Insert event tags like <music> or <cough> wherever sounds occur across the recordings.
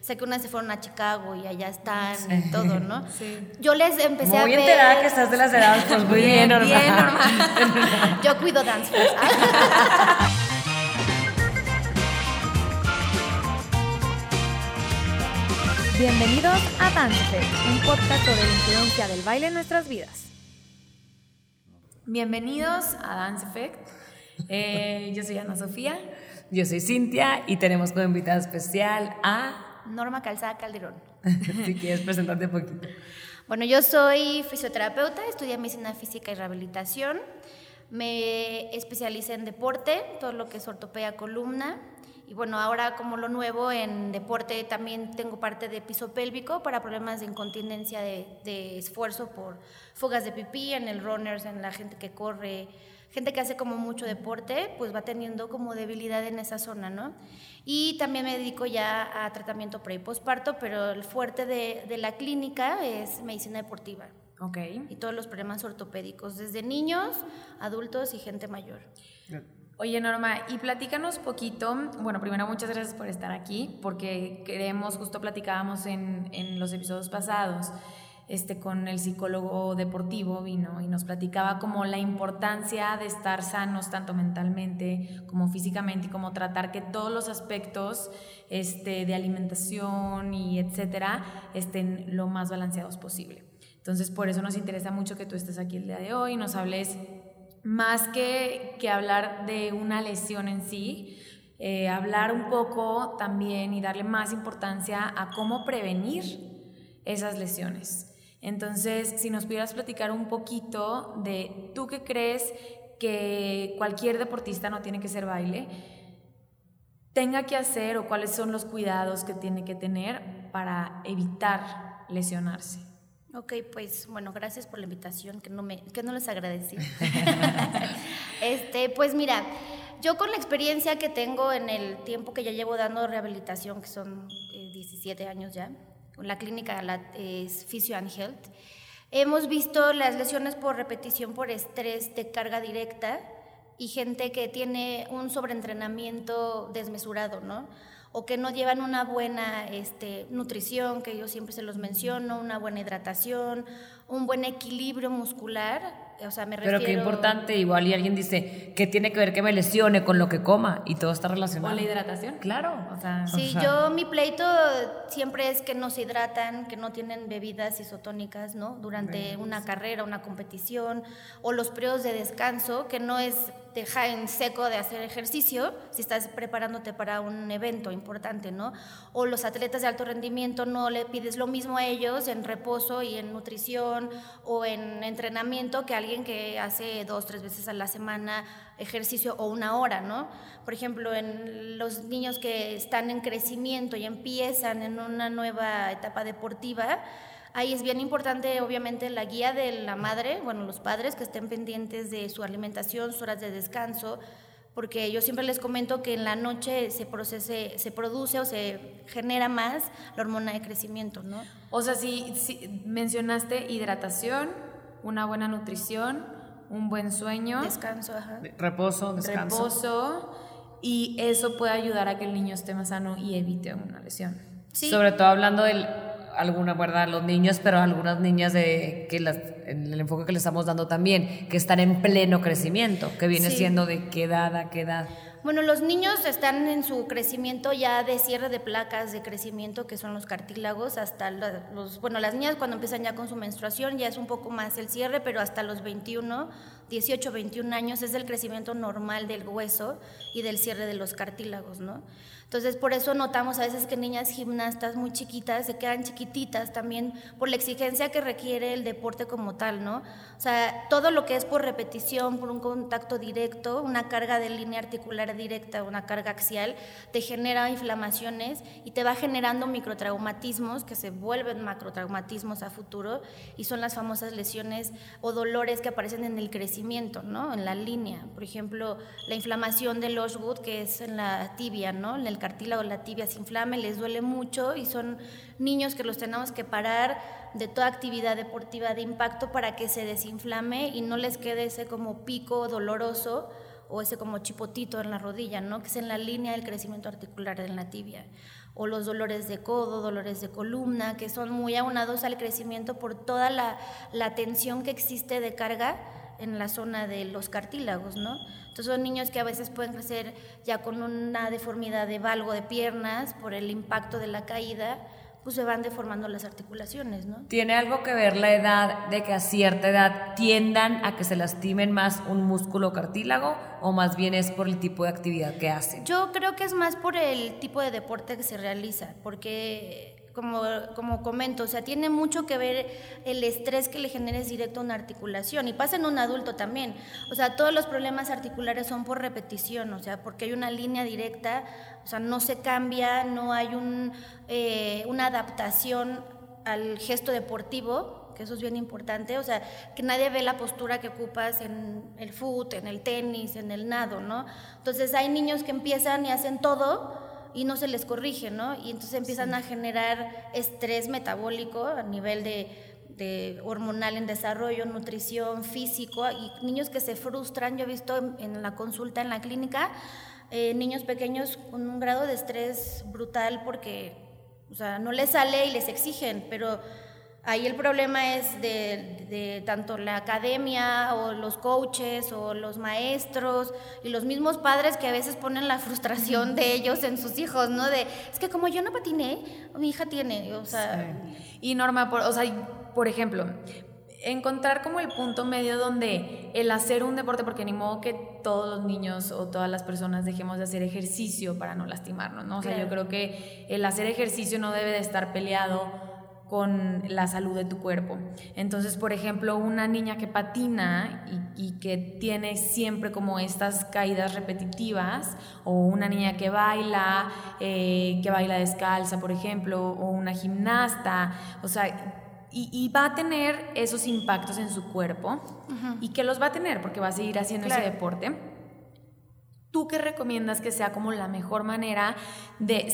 sé que unas se fueron a Chicago y allá están y todo, ¿no? <laughs> Sí. Yo les empecé a ver... Muy enterada que estás de las edades, pues muy bien, normal. Bien, normal. Yo cuido dance <laughs> Bienvenidos a Dance un podcast sobre la influencia del baile en nuestras vidas. Bienvenidos a Dance Effect. Eh, yo soy Ana Sofía. Yo soy Cintia y tenemos como invitada especial a... Norma Calzada Calderón. <laughs> si quieres presentarte un poquito. Bueno, yo soy fisioterapeuta, estudié medicina física y rehabilitación. Me especialicé en deporte, todo lo que es ortopedia columna. Y bueno, ahora como lo nuevo en deporte también tengo parte de piso pélvico para problemas de incontinencia de, de esfuerzo por fugas de pipí en el runners, en la gente que corre, gente que hace como mucho deporte, pues va teniendo como debilidad en esa zona, ¿no? Y también me dedico ya a tratamiento pre y postparto, pero el fuerte de, de la clínica es medicina deportiva. Ok. Y todos los problemas ortopédicos, desde niños, adultos y gente mayor. Oye, Norma, y platícanos poquito. Bueno, primero, muchas gracias por estar aquí, porque queremos, justo platicábamos en, en los episodios pasados este, con el psicólogo deportivo vino y nos platicaba como la importancia de estar sanos tanto mentalmente como físicamente y como tratar que todos los aspectos este, de alimentación y etcétera estén lo más balanceados posible. Entonces, por eso nos interesa mucho que tú estés aquí el día de hoy y nos hables más que, que hablar de una lesión en sí, eh, hablar un poco también y darle más importancia a cómo prevenir esas lesiones. Entonces, si nos pudieras platicar un poquito de tú qué crees que cualquier deportista no tiene que ser baile, tenga que hacer o cuáles son los cuidados que tiene que tener para evitar lesionarse. Ok, pues bueno, gracias por la invitación, que no, me, que no les agradecí. <laughs> este, pues mira, yo con la experiencia que tengo en el tiempo que ya llevo dando rehabilitación, que son 17 eh, años ya, la clínica es Physio and Health, hemos visto las lesiones por repetición por estrés de carga directa y gente que tiene un sobreentrenamiento desmesurado, ¿no? O que no llevan una buena este, nutrición, que yo siempre se los menciono, una buena hidratación, un buen equilibrio muscular o sea, me refiero... Pero qué importante, igual y alguien dice, ¿qué tiene que ver que me lesione con lo que coma? Y todo está relacionado. ¿Con la hidratación? Claro. O sea, sí, yo mi pleito siempre es que no se hidratan, que no tienen bebidas isotónicas, ¿no? Durante una carrera, una competición, o los periodos de descanso, que no es dejar en seco de hacer ejercicio si estás preparándote para un evento importante, ¿no? O los atletas de alto rendimiento no le pides lo mismo a ellos en reposo y en nutrición o en entrenamiento que a alguien que hace dos, tres veces a la semana ejercicio o una hora, ¿no? Por ejemplo, en los niños que están en crecimiento y empiezan en una nueva etapa deportiva, ahí es bien importante, obviamente, la guía de la madre, bueno, los padres que estén pendientes de su alimentación, sus horas de descanso, porque yo siempre les comento que en la noche se, procese, se produce o se genera más la hormona de crecimiento, ¿no? O sea, si, si mencionaste hidratación, una buena nutrición, un buen sueño. Descanso, ajá. Reposo, descanso. Reposo. Y eso puede ayudar a que el niño esté más sano y evite una lesión. Sí. Sobre todo hablando de alguna, ¿verdad? Los niños, pero algunas niñas de que las, en el enfoque que le estamos dando también, que están en pleno crecimiento, que viene siendo de qué edad a qué edad. Bueno, los niños están en su crecimiento ya de cierre de placas de crecimiento, que son los cartílagos, hasta los, bueno, las niñas cuando empiezan ya con su menstruación ya es un poco más el cierre, pero hasta los 21, 18, 21 años es el crecimiento normal del hueso y del cierre de los cartílagos, ¿no? Entonces, por eso notamos a veces que niñas gimnastas muy chiquitas se quedan chiquititas también por la exigencia que requiere el deporte como tal, ¿no? O sea, todo lo que es por repetición, por un contacto directo, una carga de línea articular directa, una carga axial, te genera inflamaciones y te va generando microtraumatismos que se vuelven macrotraumatismos a futuro y son las famosas lesiones o dolores que aparecen en el crecimiento, ¿no? En la línea. Por ejemplo, la inflamación del Osgood, que es en la tibia, ¿no? En el cartílago, la tibia se inflame, les duele mucho y son niños que los tenemos que parar de toda actividad deportiva de impacto para que se desinflame y no les quede ese como pico doloroso o ese como chipotito en la rodilla, ¿no? que es en la línea del crecimiento articular de la tibia. o los dolores de codo, dolores de columna, que son muy aunados al crecimiento por toda la, la tensión que existe de carga en la zona de los cartílagos, ¿no? Entonces son niños que a veces pueden crecer ya con una deformidad de valgo de piernas por el impacto de la caída, pues se van deformando las articulaciones, ¿no? ¿Tiene algo que ver la edad de que a cierta edad tiendan a que se lastimen más un músculo cartílago o más bien es por el tipo de actividad que hacen? Yo creo que es más por el tipo de deporte que se realiza, porque como, como comento, o sea, tiene mucho que ver el estrés que le generes directo una articulación y pasa en un adulto también. O sea, todos los problemas articulares son por repetición, o sea, porque hay una línea directa, o sea, no se cambia, no hay un, eh, una adaptación al gesto deportivo, que eso es bien importante, o sea, que nadie ve la postura que ocupas en el foot, en el tenis, en el nado, ¿no? Entonces hay niños que empiezan y hacen todo, y no se les corrige, ¿no? Y entonces empiezan a generar estrés metabólico a nivel de, hormonal en desarrollo, nutrición, físico, y niños que se frustran, yo he visto en, la consulta en la clínica, eh, niños pequeños con un grado de estrés brutal porque, o sea, no les sale y les exigen, pero Ahí el problema es de, tanto la academia o los coaches o los maestros y los mismos padres que a veces ponen la <laughs> frustración de ellos en sus hijos, ¿no? De, es que como yo no patiné, mi hija tiene, o sea... Y Norma, por, o sea, por ejemplo, encontrar como el punto medio donde el hacer un deporte, porque ni modo que todos los niños o todas las personas dejemos de hacer ejercicio para no lastimarnos, ¿no? O sea, yo creo que el hacer ejercicio no debe de estar peleado con la salud de tu cuerpo. Entonces, por ejemplo, una niña que patina y, que tiene siempre como estas caídas repetitivas, o una niña que baila, eh, que baila descalza, por ejemplo, o una gimnasta, o sea, y, va a tener esos impactos en su cuerpo. ¿Y que los va a tener? Porque va a seguir haciendo ese deporte. ¿Tú qué recomiendas que sea como la mejor manera de,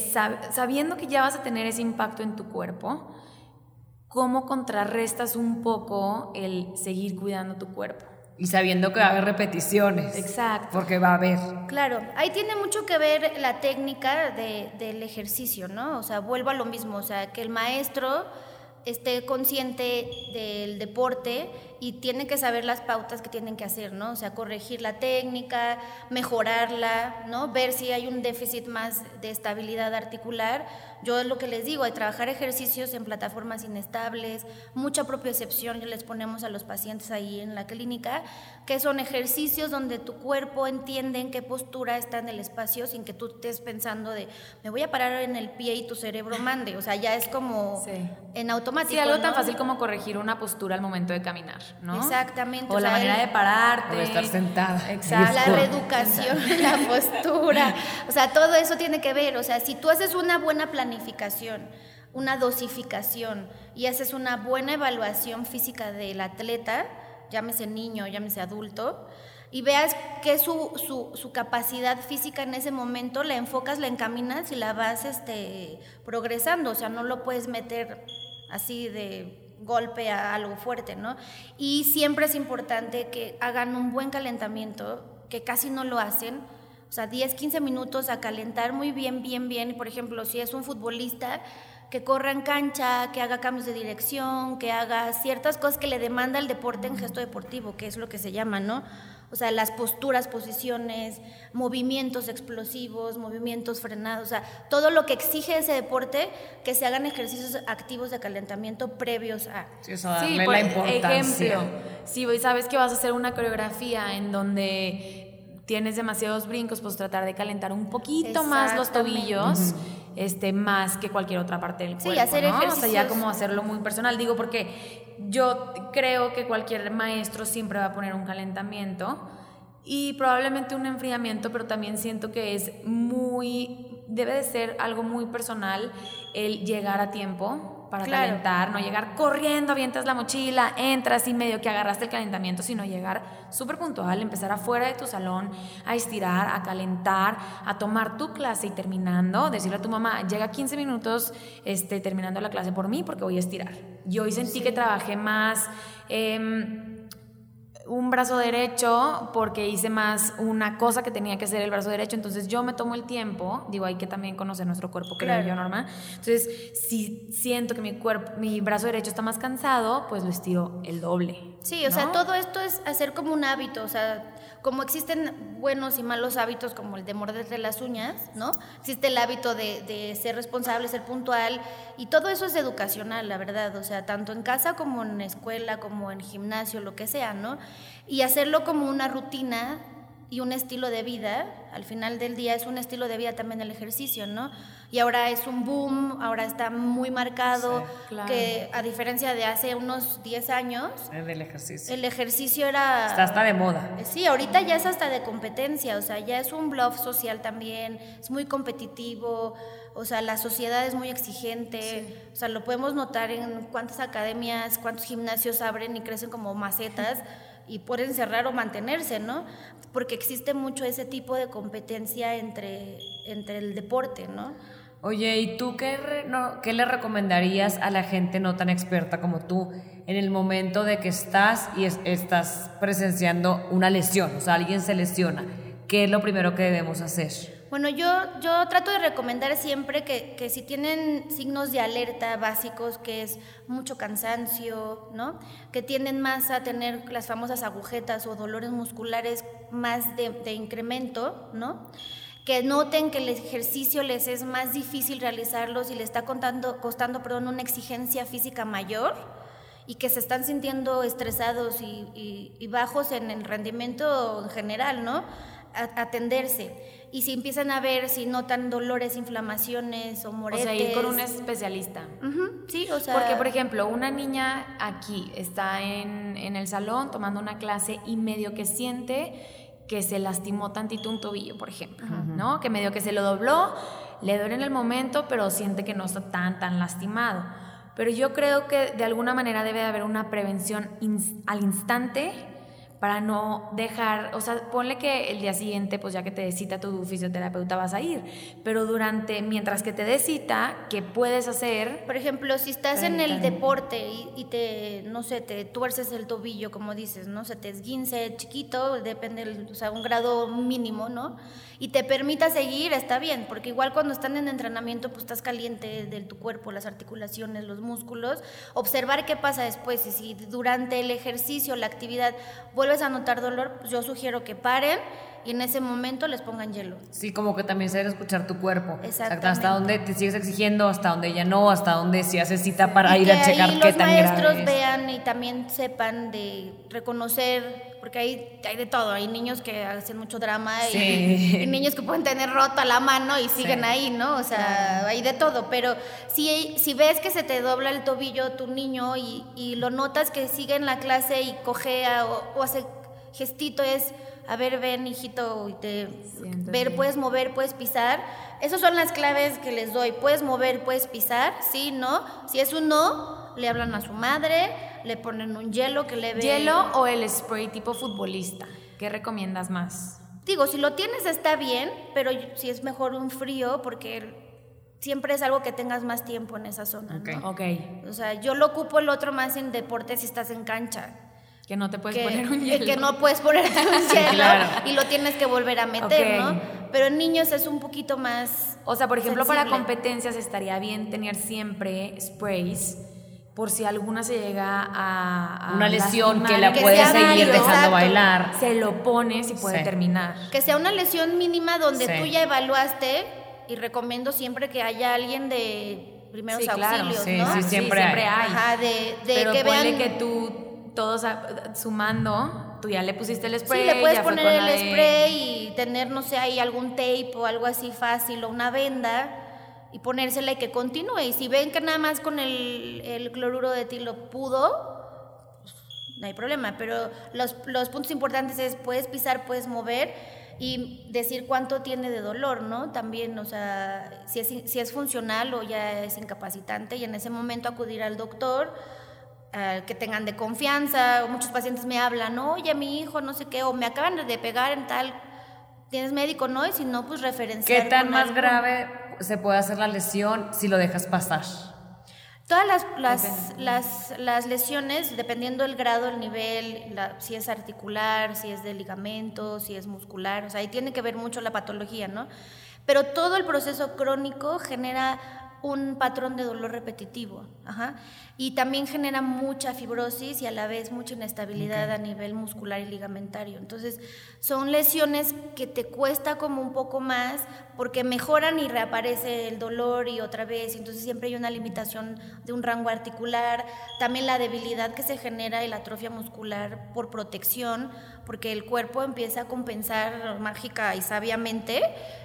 sabiendo que ya vas a tener ese impacto en tu cuerpo, cómo contrarrestas un poco el seguir cuidando tu cuerpo. Y sabiendo que va a haber repeticiones. Exacto. Porque va a haber. Claro, ahí tiene mucho que ver la técnica del ejercicio, ¿no? O sea, vuelvo a lo mismo, o sea, que el maestro esté consciente del deporte y tiene que saber las pautas que tienen que hacer, ¿no? O sea, corregir la técnica, mejorarla, ¿no? Ver si hay un déficit más de estabilidad articular yo es lo que les digo, hay trabajar ejercicios en plataformas inestables, mucha propiocepción que les ponemos a los pacientes ahí en la clínica, que son ejercicios donde tu cuerpo entiende en qué postura está en el espacio sin que tú estés pensando de, me voy a parar en el pie y tu cerebro mande, o sea, ya es como en automático. Sí, algo tan fácil como corregir una postura al momento de caminar, ¿no? Exactamente. O, la manera de pararte. O estar sentada. Exacto. La reeducación, <laughs> la postura, o sea, todo eso tiene que ver, o sea, si tú haces una buena planificación, planificación, una dosificación y haces una buena evaluación física del atleta, llámese niño, llámese adulto, y veas que su, su, su, capacidad física en ese momento, la enfocas, la encaminas y la vas este, progresando, o sea, no lo puedes meter así de golpe a algo fuerte, ¿no? Y siempre es importante que hagan un buen calentamiento, que casi no lo hacen, o sea, 10, 15 minutos a calentar muy bien, bien, bien. Por ejemplo, si es un futbolista, que corra en cancha, que haga cambios de dirección, que haga ciertas cosas que le demanda el deporte en gesto deportivo, que es lo que se llama, ¿no? O sea, las posturas, posiciones, movimientos explosivos, movimientos frenados, o sea, todo lo que exige ese deporte, que se hagan ejercicios activos de calentamiento previos a... Sí, eso darle la importancia. ejemplo, si sabes que vas a hacer una coreografía en donde tienes demasiados brincos, pues tratar de calentar un poquito más los tobillos, este, más que cualquier otra parte del cuerpo. Sí, hacer ejercicios. O sea, ya como hacerlo muy personal. Digo, porque yo creo que cualquier maestro siempre va a poner un calentamiento y probablemente un enfriamiento, pero también siento que es muy, debe de ser algo muy personal el llegar a tiempo para calentar, no llegar corriendo, avientas la mochila, entras y medio que agarraste el calentamiento, sino llegar súper puntual, empezar afuera de tu salón a estirar, a calentar, a tomar tu clase y terminando, decirle a tu mamá, llega 15 minutos este, terminando la clase por mí porque voy a estirar. Yo hoy sentí que trabajé más... Em, un brazo derecho porque hice más una cosa que tenía que hacer el brazo derecho, entonces yo me tomo el tiempo, digo, hay que también conocer nuestro cuerpo, creo yo, Norma. Entonces, si siento que mi cuerpo, mi brazo derecho está más cansado, pues lo estiro el doble. Sí, o sea, todo esto es hacer como un hábito, o sea, como existen buenos y malos hábitos como el de morderte las uñas, ¿no? Existe el hábito de, de, ser responsable, ser puntual, y todo eso es educacional, la verdad, o sea, tanto en casa como en escuela, como en gimnasio, lo que sea, ¿no? Y hacerlo como una rutina y un estilo de vida, al final del día es un estilo de vida también el ejercicio, ¿no? Y ahora es un boom, ahora está muy marcado, que a diferencia de hace unos 10 años, el ejercicio. El ejercicio era... Está hasta de moda. Eh, sí, ahorita ya es hasta de competencia, o sea, ya es un bluff social también, es muy competitivo, o sea, la sociedad es muy exigente, o sea, lo podemos notar en cuántas academias, cuántos gimnasios abren y crecen como macetas. y pueden cerrar o mantenerse, ¿no? Porque existe mucho ese tipo de competencia entre, entre el deporte, ¿no? Oye, ¿y tú qué, le recomendarías a la gente no tan experta como tú en el momento de que estás y estás presenciando una lesión? O sea, alguien se lesiona. ¿Qué es lo primero que debemos hacer? Bueno, yo, yo trato de recomendar siempre que, que, si tienen signos de alerta básicos, que es mucho cansancio, ¿no? Que tienden más a tener las famosas agujetas o dolores musculares más de incremento, ¿no? Que noten que el ejercicio les es más difícil realizarlos y le está contando, costando perdón, una exigencia física mayor y que se están sintiendo estresados y, bajos en el rendimiento en general, ¿no? atenderse. Y si empiezan a ver, si notan dolores, inflamaciones o moretes. O sea, ir con un especialista. sí, o sea. Porque, por ejemplo, una niña aquí está en, en el salón tomando una clase y medio que siente que se lastimó tantito un tobillo, por ejemplo, ¿no? Que medio que se lo dobló, le duele en el momento, pero siente que no está tan, tan lastimado. Pero yo creo que de alguna manera debe de haber una prevención al instante para no dejar, o sea, ponle que el día siguiente, pues ya que te cita tu fisioterapeuta vas a ir, pero durante, mientras que te dé cita, ¿qué puedes hacer? Por ejemplo, si estás en el deporte y, te, no sé, te tuerces el tobillo, como dices, ¿no? Se te esguince chiquito, depende, o sea, un grado mínimo, ¿no? Y te permita seguir, está bien, porque igual cuando están en entrenamiento, pues estás caliente de tu cuerpo, las articulaciones, los músculos, observar qué pasa después y si durante el ejercicio, la actividad, vuelves a notar dolor, pues yo sugiero que paren y en ese momento les pongan hielo. Sí, como que también saber escuchar tu cuerpo. Exactamente. hasta dónde te sigues exigiendo, hasta dónde ya no, hasta dónde si haces cita para ir a checar qué tan grave los maestros vean y también sepan de reconocer porque hay, hay de todo, hay niños que hacen mucho drama y, niños que pueden tener rota la mano y siguen ahí, ¿no? O sea, hay de todo, pero si, si ves que se te dobla el tobillo tu niño y, y lo notas que sigue en la clase y cojea o, o hace gestito es a ver, ven, hijito, y te, ver, puedes mover, puedes pisar. Esas son las claves que les doy. Puedes mover, puedes pisar, sí, no. Si es un no, le hablan a su madre, le ponen un hielo que le ve. ¿Hielo o el spray tipo futbolista? ¿Qué recomiendas más? Digo, si lo tienes está bien, pero si es mejor un frío porque siempre es algo que tengas más tiempo en esa zona. ¿no? ok. O sea, yo lo ocupo el otro más en deporte si estás en cancha. Que no te puedes poner un hielo. Que no puedes poner <laughs> un hielo y lo tienes que volver a meter, ¿no? Pero en niños es un poquito más. O sea, por ejemplo, para competencias estaría bien tener siempre sprays por si alguna se llega a, una lesión que la puede seguir dejando bailar. Se lo pones y puede terminar. Que sea una lesión mínima donde tú ya evaluaste y recomiendo siempre que haya alguien de primeros auxilios, ¿no? Sí, siempre, hay. Ajá, de, de Pero que vean que tú todos sumando, tú ya le pusiste el spray. Sí, le puedes poner el spray y tener, no sé, ahí algún tape o algo así fácil o una venda y ponérsela y que continúe. Y si ven que nada más con el, el cloruro de tilo pudo, pues, no hay problema. Pero los, los puntos importantes es, puedes pisar, puedes mover y decir cuánto tiene de dolor, ¿no? También, o sea, si es, si es funcional o ya es incapacitante y en ese momento acudir al doctor eh, que tengan de confianza. Muchos pacientes me hablan, oye, mi hijo, no sé qué, o me acaban de pegar en tal, tienes médico, ¿no? Y si no, pues referenciar. ¿Qué tan más grave se puede hacer la lesión si lo dejas pasar? Todas las, las, las, las lesiones, dependiendo del grado, el nivel, la- si es articular, si es de ligamento, si es muscular, o sea, ahí tiene que ver mucho la patología, ¿no? Pero todo el proceso crónico genera un patrón de dolor repetitivo, ajá, y también genera mucha fibrosis y a la vez mucha inestabilidad a nivel muscular y ligamentario. Entonces, son lesiones que te cuesta como un poco más porque mejoran y reaparece el dolor y otra vez, entonces siempre hay una limitación de un rango articular, también la debilidad que se genera y la atrofia muscular por protección, porque el cuerpo empieza a compensar mágica y sabiamente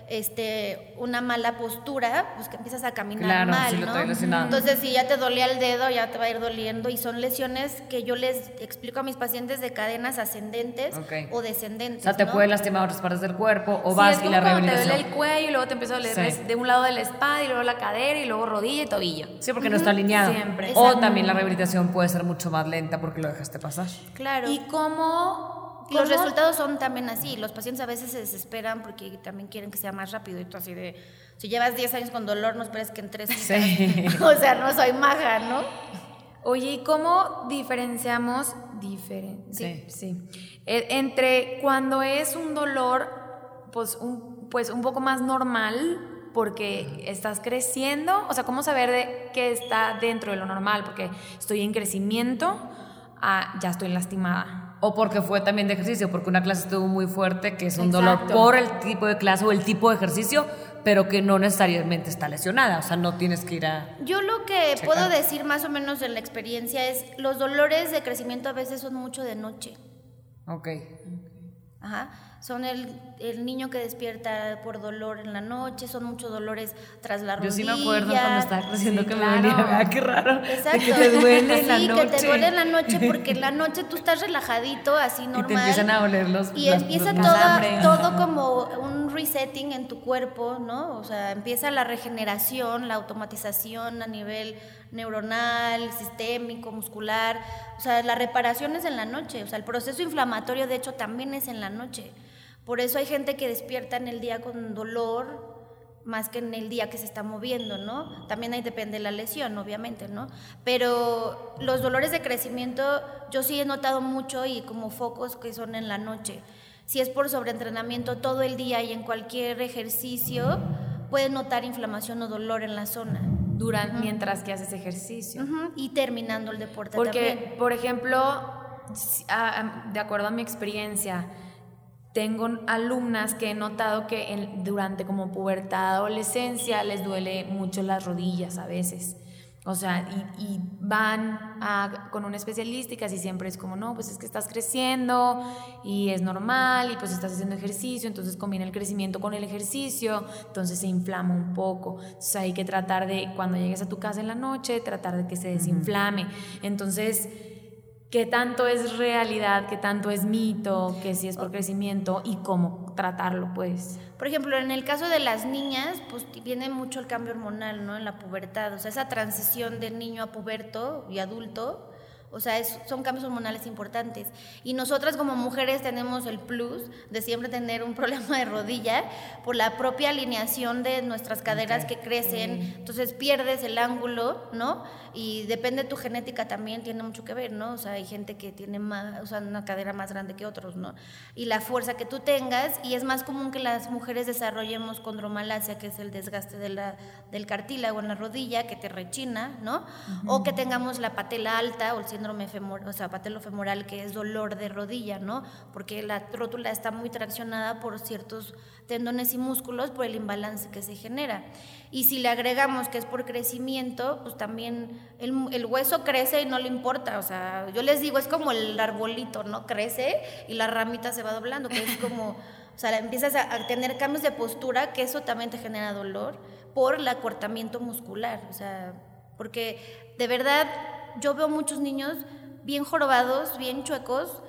este, una mala postura, pues que empiezas a caminar Claro, mal, si lo ¿no? Entonces, si ya te dolía el dedo, ya te va a ir doliendo y son lesiones que yo les explico a mis pacientes de cadenas ascendentes Ok. o descendentes. O sea, te ¿no? puede lastimar otras partes del cuerpo o Sí, vas es y la cuando te rehabilitación. duele el cuello y luego te empieza a doler Sí. de un lado de la espalda y luego la cadera y luego rodilla y tobillo. Sí, porque no está alineado. Siempre. O también la rehabilitación puede ser mucho más lenta porque lo dejaste pasar. Claro. ¿Y cómo, Los cómo- resultados son también así. Los pacientes a veces se desesperan porque también quieren que sea más rápido. Y tú así de, si llevas 10 años con dolor, no esperes que en 3 Sí. <laughs> O sea, no soy maja, ¿no? Oye, ¿y cómo diferenciamos diferen Sí. sí, Eh, entre cuando es un dolor pues un, pues un poco más normal porque estás creciendo, o sea, ¿cómo saber de qué está dentro de lo normal? Porque estoy en crecimiento, ah, ya estoy lastimada. O porque fue también de ejercicio, porque una clase estuvo muy fuerte, que es un Exacto. dolor por el tipo de clase o el tipo de ejercicio, pero que no necesariamente está lesionada. O sea, no tienes que ir a. Yo lo que Checar. puedo decir más o menos de la experiencia es, los dolores de crecimiento a veces son mucho de noche. Ok. Ajá. Son el, el niño que despierta por dolor en la noche, son muchos dolores tras la rodilla. Yo sí me acuerdo cuando estaba creciendo Sí, que claro. me dolía. Ah, qué raro. Exacto. De que te duele en la sí, noche. que te duele en la noche porque en la <laughs> noche tú estás relajadito, así normal. Y te empiezan a doler los. Y empieza los todo, todo como un resetting en tu cuerpo, ¿no? O sea, empieza la regeneración, la automatización a nivel neuronal, sistémico, muscular. O sea, la reparación es en la noche. O sea, el proceso inflamatorio, de hecho, también es en la noche. Por eso hay gente que despierta en el día con dolor más que en el día que se está moviendo, ¿no? También ahí depende la lesión, obviamente, ¿no? Pero los dolores de crecimiento yo sí he notado mucho y como focos que son en la noche. Si es por sobreentrenamiento todo el día y en cualquier ejercicio, puede notar inflamación o dolor en la zona. Durante, mientras que haces ejercicio. Y terminando el deporte Porque, también. por ejemplo, si- a- a- de acuerdo a mi experiencia, tengo alumnas que he notado que en- durante como pubertad, adolescencia, les duele mucho las rodillas a veces. O sea, y, y van a- con un especialista y casi siempre es como, no, pues es que estás creciendo y es normal y pues estás haciendo ejercicio, entonces combina el crecimiento con el ejercicio, entonces se inflama un poco. Entonces hay que tratar de, cuando llegues a tu casa en la noche, tratar de que se desinflame. Entonces, ¿qué tanto es realidad? ¿Qué tanto es mito? ¿Qué si es por crecimiento? ¿Y cómo tratarlo, pues? Por ejemplo, en el caso de las niñas, pues viene mucho el cambio hormonal, ¿no? En la pubertad, o sea, esa transición de niño a puberto y adulto, o sea, es- son cambios hormonales importantes. Y nosotras como mujeres tenemos el plus de siempre tener un <laughs> problema de rodilla por la propia alineación de nuestras caderas que crecen, entonces pierdes el ángulo, ¿no? Y depende de tu genética también, tiene mucho que ver, ¿no? O sea, hay gente que tiene más, o sea, una cadera más grande que otros, ¿no? Y la fuerza que tú tengas, y es más común que las mujeres desarrollemos condromalacia, que es el desgaste de la, del cartílago en la rodilla, que te rechina, ¿no? O que tengamos la patela alta o el síndrome femoral, o sea, patelofemoral, que es dolor de rodilla, ¿no? Porque la rótula está muy traccionada por ciertos tendones y músculos por el imbalance que se genera. Y si le agregamos que es por crecimiento, pues también el, el hueso crece y no le importa. O sea, yo les digo, es como el arbolito, ¿no? Crece y la ramita se va doblando, que es <laughs> como, o sea, empiezas a, a tener cambios de postura, que eso también te genera dolor por el acortamiento muscular. O sea, porque de verdad yo veo muchos niños bien jorobados, bien chuecos,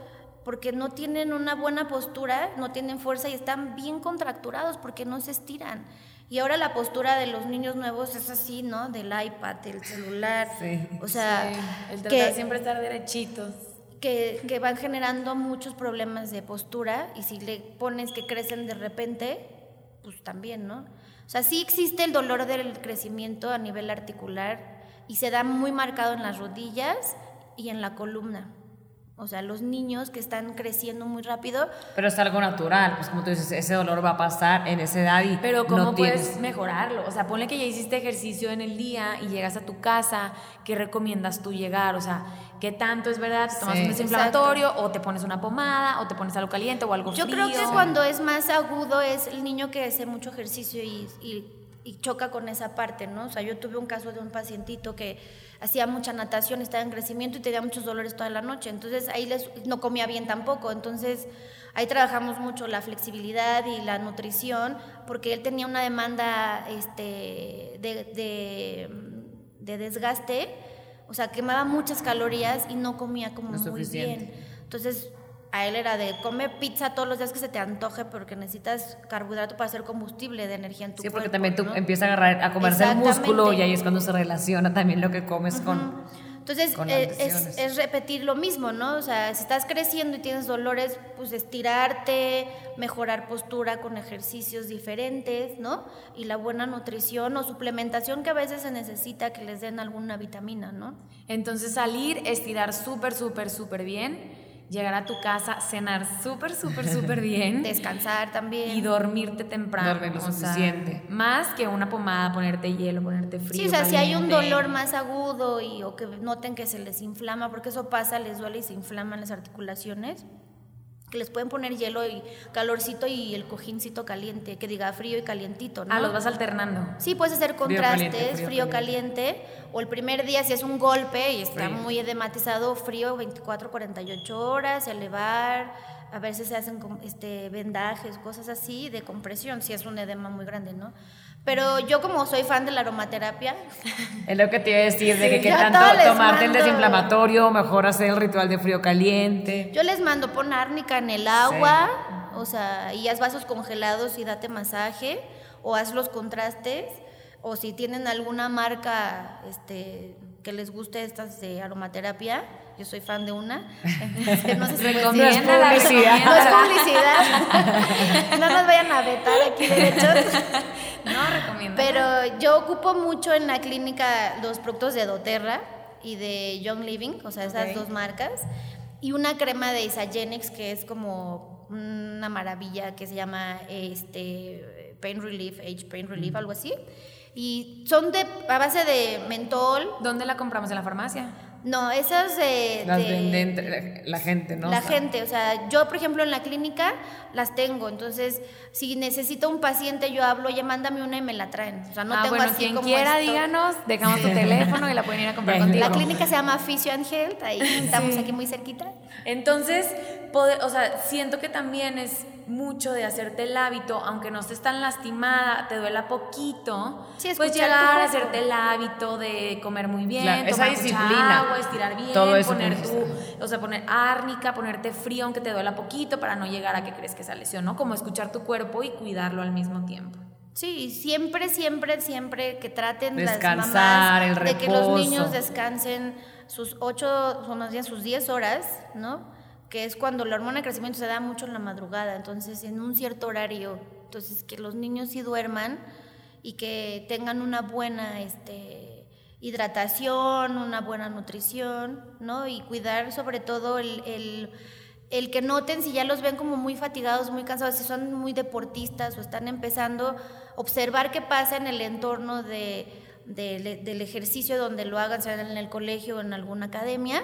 porque no tienen una buena postura, no tienen fuerza y están bien contracturados porque no se estiran. Y ahora la postura de los niños nuevos es así, ¿no? Del iPad, del celular. Sí. O sea, el tratar que, siempre estar derechitos. que, que van generando muchos problemas de postura y si le pones que crecen de repente, pues también, ¿no? O sea, sí existe el dolor del crecimiento a nivel articular y se da muy marcado en las rodillas y en la columna. O sea, los niños que están creciendo muy rápido. Pero es algo natural, pues como tú dices, ese dolor va a pasar en esa edad y Pero ¿cómo no puedes tienes... mejorarlo? O sea, ponle que ya hiciste ejercicio en el día y llegas a tu casa, ¿qué recomiendas tú llegar? O sea, ¿qué tanto es verdad? ¿Te tomas Sí. un desinflamatorio o te pones una pomada o te pones algo caliente o algo Yo frío? creo que cuando es más agudo es el niño que hace mucho ejercicio y, y- y choca con esa parte, ¿no? O sea, yo tuve un caso de un pacientito que hacía mucha natación, estaba en crecimiento y tenía muchos dolores toda la noche. Entonces ahí les, no comía bien tampoco. Entonces ahí trabajamos mucho la flexibilidad y la nutrición porque él tenía una demanda este, de, de, de desgaste, o sea, quemaba muchas calorías y no comía como No muy bien. Entonces, a él era de come pizza todos los días que se te antoje porque necesitas carbohidrato para hacer combustible de energía en tu Sí, porque cuerpo, también tú ¿no? empiezas a agarrar, a comerse el músculo y ahí es cuando se relaciona también lo que comes con... Entonces, con eh, las es, lesiones. es repetir lo mismo, ¿no? O sea, si estás creciendo y tienes dolores, pues estirarte, mejorar postura con ejercicios diferentes, ¿no? Y la buena nutrición o suplementación que a veces se necesita que les den alguna vitamina, ¿no? Entonces salir, estirar súper, súper, súper bien, llegar a tu casa, cenar súper, súper, súper <laughs> bien Descansar también. y dormirte temprano. Dormir lo o sea, suficiente. más que una pomada, ponerte hielo, ponerte frío. Sí, o sea, si hay un dolor más agudo y, o que noten que se les inflama, porque eso pasa, les duele y se inflaman las articulaciones, que les pueden poner hielo y calorcito y el cojincito caliente, que diga frío y calientito, ¿no? Ah, los vas alternando. Sí, puedes hacer Frío, contrastes, caliente, frío, frío, caliente. o el primer día si es un golpe y está Frío. muy edematizado, frío 24, 48 horas, elevar, a veces se hacen este, vendajes, cosas así de compresión, si es un edema muy grande, ¿no? Pero yo como soy fan de la aromaterapia, <laughs> Es lo que te iba a decir, de que a tanto tomarte el desinflamatorio, mejor hacer el ritual de frío caliente. yo les mando pon árnica en el agua, o sea, y haz vasos congelados y date masaje, o haz los contrastes, o si tienen alguna marca este, que les guste estas de aromaterapia, yo soy fan de una, <laughs> no si. Recomiéndala, No es publicidad. No es publicidad. No nos vayan a vetar aquí derechos. <laughs> No, recomiendo. Pero yo ocupo mucho en la clínica los productos de doTERRA y de Young Living, o sea, esas dos marcas. Y una crema de Isagenix que es como una maravilla que se llama este, Pain Relief, Age Pain Relief, algo así. Y son de, a base de mentol. ¿Dónde la compramos? ¿En la farmacia? No, esas de... Las de- venden la, la gente, ¿no? la O sea, gente, o sea, yo por ejemplo en la clínica las tengo, entonces si necesito un paciente yo hablo, oye, mándame una y me la traen. O sea, no ah, tengo bueno, así quien como quiera, esto. díganos, dejamos tu <laughs> teléfono y la pueden ir a comprar Ya, contigo. La clínica se llama and Health, ahí <laughs> estamos aquí muy cerquita. Entonces, poder- o sea, siento que también es mucho de hacerte el hábito, aunque no estés tan lastimada, te duela poquito, Sí, pues llegar a hacerte el hábito de comer muy bien, Claro, esa tomar disciplina. agua, estirar bien, Todo eso poner tu, o sea, poner árnica, ponerte frío aunque te duela poquito para no llegar a que crees que esa lesión, ¿no? Como escuchar tu cuerpo y cuidarlo al mismo tiempo. Sí, siempre, siempre, siempre que traten Descansar, las mamás el de que los niños descansen sus ocho, o más bien sus 10 horas, ¿no? Que es cuando la hormona de crecimiento se da mucho en la madrugada, entonces en un cierto horario, entonces que los niños sí duerman y que tengan una buena este, hidratación, una buena nutrición, ¿no? Y cuidar sobre todo el, el, el que noten si ya los ven como muy fatigados, muy cansados, si son muy deportistas o están empezando, observar qué pasa en el entorno de, de- del ejercicio donde lo hagan, sea en el colegio o en alguna academia,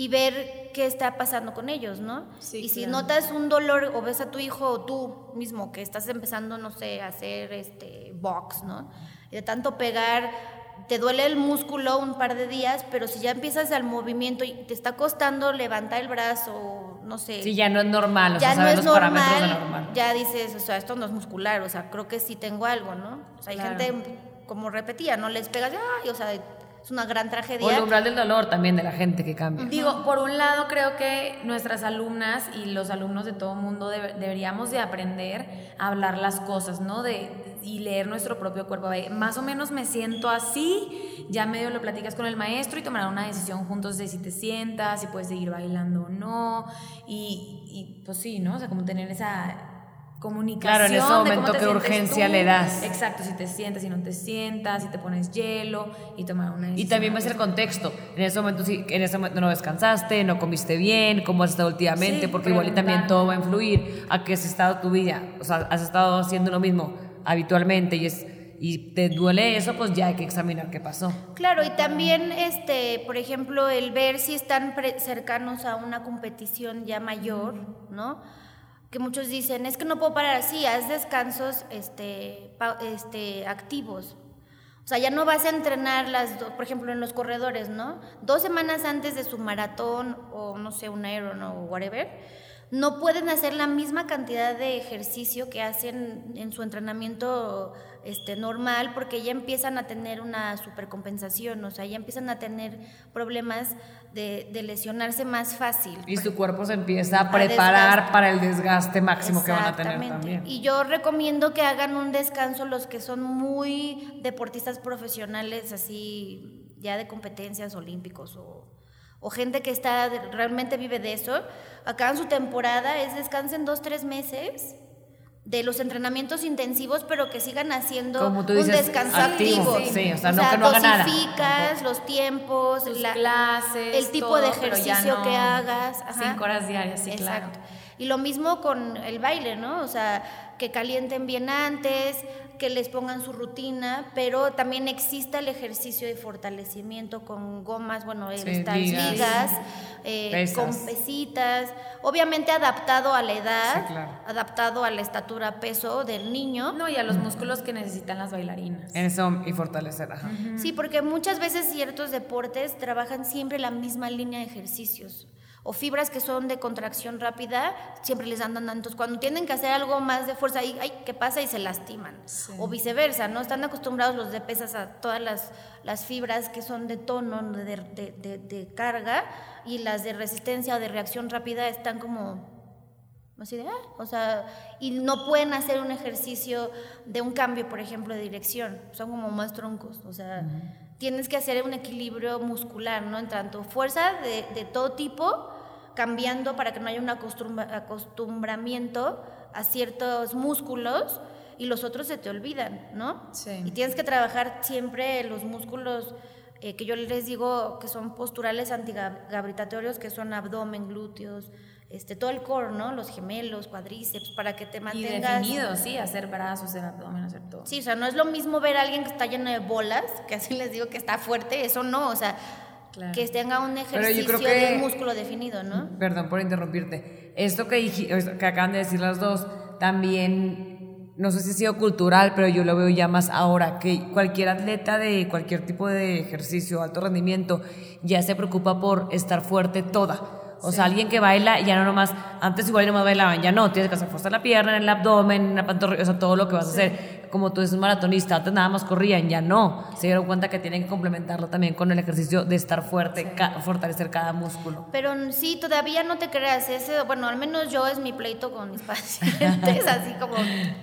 y ver qué está pasando con ellos, ¿no? Sí, y si claro. notas un dolor o ves a tu hijo o tú mismo que estás empezando, no sé, a hacer este box, ¿no? Y de tanto pegar, te duele el músculo un par de días, pero si ya empiezas al movimiento y te está costando levantar el brazo, no sé, Sí, ya no es normal, o ya sea, no sabes es los parámetros de normal, normal. ya dices, o sea, esto no es muscular, o sea, creo que sí tengo algo, ¿no? O sea, hay Claro. gente, como repetía, no les pegas, ay, o sea, es una gran O el tragedia. umbral del dolor también de la gente que cambia. Digo, por un lado creo que nuestras alumnas y los alumnos de todo mundo debe- deberíamos de aprender a hablar las cosas, ¿no? De, y leer nuestro propio cuerpo. De, Más o menos me siento así, ya medio lo platicas con el maestro y tomarán una decisión juntos de si te sientas, si puedes seguir bailando o no. Y, y, pues sí, ¿no? O sea, como tener esa comunicación. Claro, en ese momento, ¿qué urgencia tú. le das? Exacto, si te sientas, si no te sientas, si te pones hielo y tomar una Y decisión. también va a ser contexto. En ese momento, sí, en ese momento no descansaste, no comiste bien, cómo has estado últimamente, Sí, porque igual y también todo va a influir a que has estado tu vida. O sea, has estado haciendo lo mismo habitualmente y, es, y te duele eso, pues ya hay que examinar qué pasó. Claro, y también, este, por ejemplo, el ver si están pre- cercanos a una competición ya mayor, ¿no? Que muchos dicen, es que no puedo parar así, haz descansos este, este, activos. O sea, ya no vas a entrenar las por ejemplo, en los corredores, ¿no? Dos semanas antes de su maratón o no sé, un Iron o whatever, no pueden hacer la misma cantidad de ejercicio que hacen en su entrenamiento este, normal porque ya empiezan a tener una supercompensación, o sea, ya empiezan a tener problemas de, de lesionarse más fácil. Y su cuerpo se empieza a preparar para el desgaste máximo que van a tener también. Y yo recomiendo que hagan un descanso los que son muy deportistas profesionales, así ya de competencias olímpicos o, o gente que está realmente vive de eso. Acaban su temporada, es descansen dos, tres meses de los entrenamientos intensivos, pero que sigan haciendo Como tú un descanso activo, activo. sí, o sea, no que no haga nada. dosificas los tiempos, Tus la- clases, el tipo todo, de ejercicio no que hagas. ajá. Cinco horas diarias, sí, Exacto. claro. Y lo mismo con el baile, ¿no? O sea, que calienten bien antes, que les pongan su rutina, pero también exista el ejercicio de fortalecimiento con gomas, bueno, Sí, estas ligas. ligas, eh, Pesas. con pesitas, obviamente adaptado a la edad, Sí, claro. adaptado a la estatura, peso del niño. No, y a los músculos que necesitan las bailarinas. En eso y fortalecer, ajá. Sí, porque muchas veces ciertos deportes trabajan siempre la misma línea de ejercicios. O fibras que son de contracción rápida, siempre les andan entonces cuando tienen que hacer algo más de fuerza, ahí, ay, ¿qué pasa? Y se lastiman. O viceversa, ¿no? Están acostumbrados los de pesas a todas las, las fibras que son de tono, de, de- de- de carga, y las de resistencia o de reacción rápida están como Así de, ah, o sea, y no pueden hacer un ejercicio de un cambio, por ejemplo, de dirección. Son como más troncos. O sea, tienes que hacer un equilibrio muscular, ¿no? En tanto fuerza de, de todo tipo, cambiando para que no haya un acostumbra- acostumbramiento a ciertos músculos y los otros se te olvidan, ¿no? Sí. Y tienes que trabajar siempre los músculos eh, que yo les digo que son posturales antigravitatorios, que son abdomen, glúteos, este, todo el core, ¿no? Los gemelos, cuádriceps, para que te Y mantengas... definido, sí, hacer brazos, hacer abdomen, hacer todo. Sí, o sea, no es lo mismo ver a alguien que está lleno de bolas, que así les digo que está fuerte, eso no, o sea, Claro. que tenga un ejercicio que- de músculo definido, ¿no? Perdón por interrumpirte. Esto que, que acaban de decir las dos, también, no sé si ha sido cultural, pero yo lo veo ya más ahora, que cualquier atleta de cualquier tipo de ejercicio, alto rendimiento, ya se preocupa por estar fuerte toda. O sea, alguien que baila, ya no nomás, antes igual nomás bailaban, ya no, tienes que hacer fuerza en la pierna, en el abdomen, en la pantorrilla, o sea, todo lo que vas a hacer. Como tú eres un maratonista, antes nada más corrían, ya no. Se dieron cuenta que tienen que complementarlo también con el ejercicio de estar fuerte, ca- fortalecer cada músculo. Pero sí, todavía no te creas, ese, bueno, al menos yo es mi pleito con mis <laughs> pacientes, así como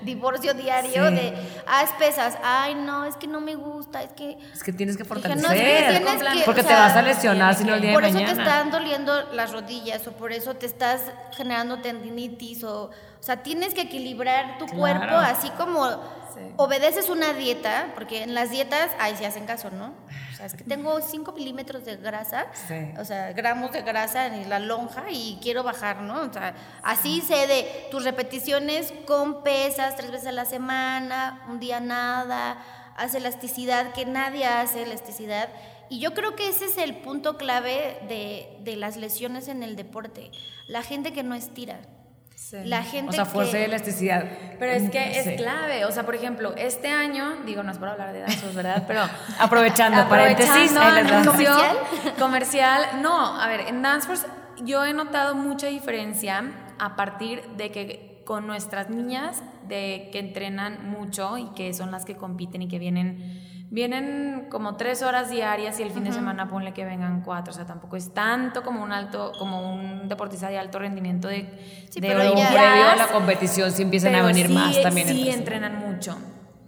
divorcio diario Sí. de, haz pesas, ay no, es que no me gusta, es que... Es que tienes que Dije, fortalecer. no, es que tienes que, porque o te sea, vas a lesionar si no el día Por eso te están doliendo las rodillas o por eso te estás generando tendinitis o, o sea, tienes que equilibrar tu Claro. cuerpo así como Sí. obedeces una dieta, porque en las dietas, ahí se hacen caso, ¿no? O sea, es que tengo 5 milímetros de grasa, Sí. o sea, gramos de grasa en la lonja y quiero bajar, ¿no? O sea, así sé de tus repeticiones con pesas tres veces a la semana, un día nada, haz elasticidad, que nadie hace elasticidad. Y yo creo que ese es el punto clave de, de las lesiones en el deporte. La gente que no estira. Sí. La gente O sea, fuerza que... y elasticidad. Pero es que Sí. es clave, o sea, por ejemplo, este año, digo, no es por hablar de danzos, ¿verdad? Pero <laughs> Aprovechando, paréntesis, ahí les das. anuncio ¿Comercial? <laughs> comercial. No, a ver, en Danceforce yo he notado mucha diferencia a partir de que con nuestras niñas, de que entrenan mucho y que son las que compiten y que vienen, vienen como tres horas diarias y el fin de semana ponle que vengan cuatro, o sea, tampoco es tanto como un alto, como un deportista de alto rendimiento de, Sí, de pero Pero ya- previo a la competición sí empiezan a venir sí, más también. Sí. entrenan mucho.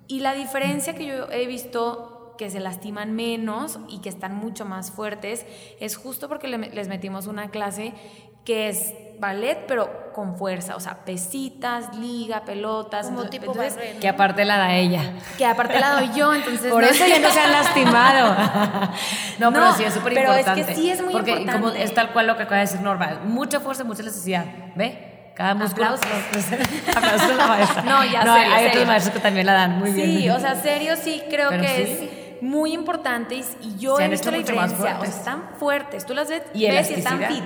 Y la diferencia que yo he visto que se lastiman menos y que están mucho más fuertes, es justo porque les metimos una clase que es ballet, pero con fuerza, o sea, pesitas, liga, pelotas. Como entonces, tipo entonces. Que aparte la da ella. que aparte la doy yo, entonces... Por no- eso ya no se han lastimado. <laughs> no, pero sí es súper pero es que importante. sí es muy porque importante. como es tal cual lo que acaba de decir Norma, mucha fuerza, mucha elasticidad. ¿Ve? Cada músculo. Aplausos. <laughs> Aplausos a la maestra. No, ya no, serio, hay otros maestros que también la dan muy bien. Sí, o sea, serio sí creo Pero que sí. es muy importante y, y yo Se he visto la diferencia. O sea, están fuertes. Tú las ves, Y ves y están fit.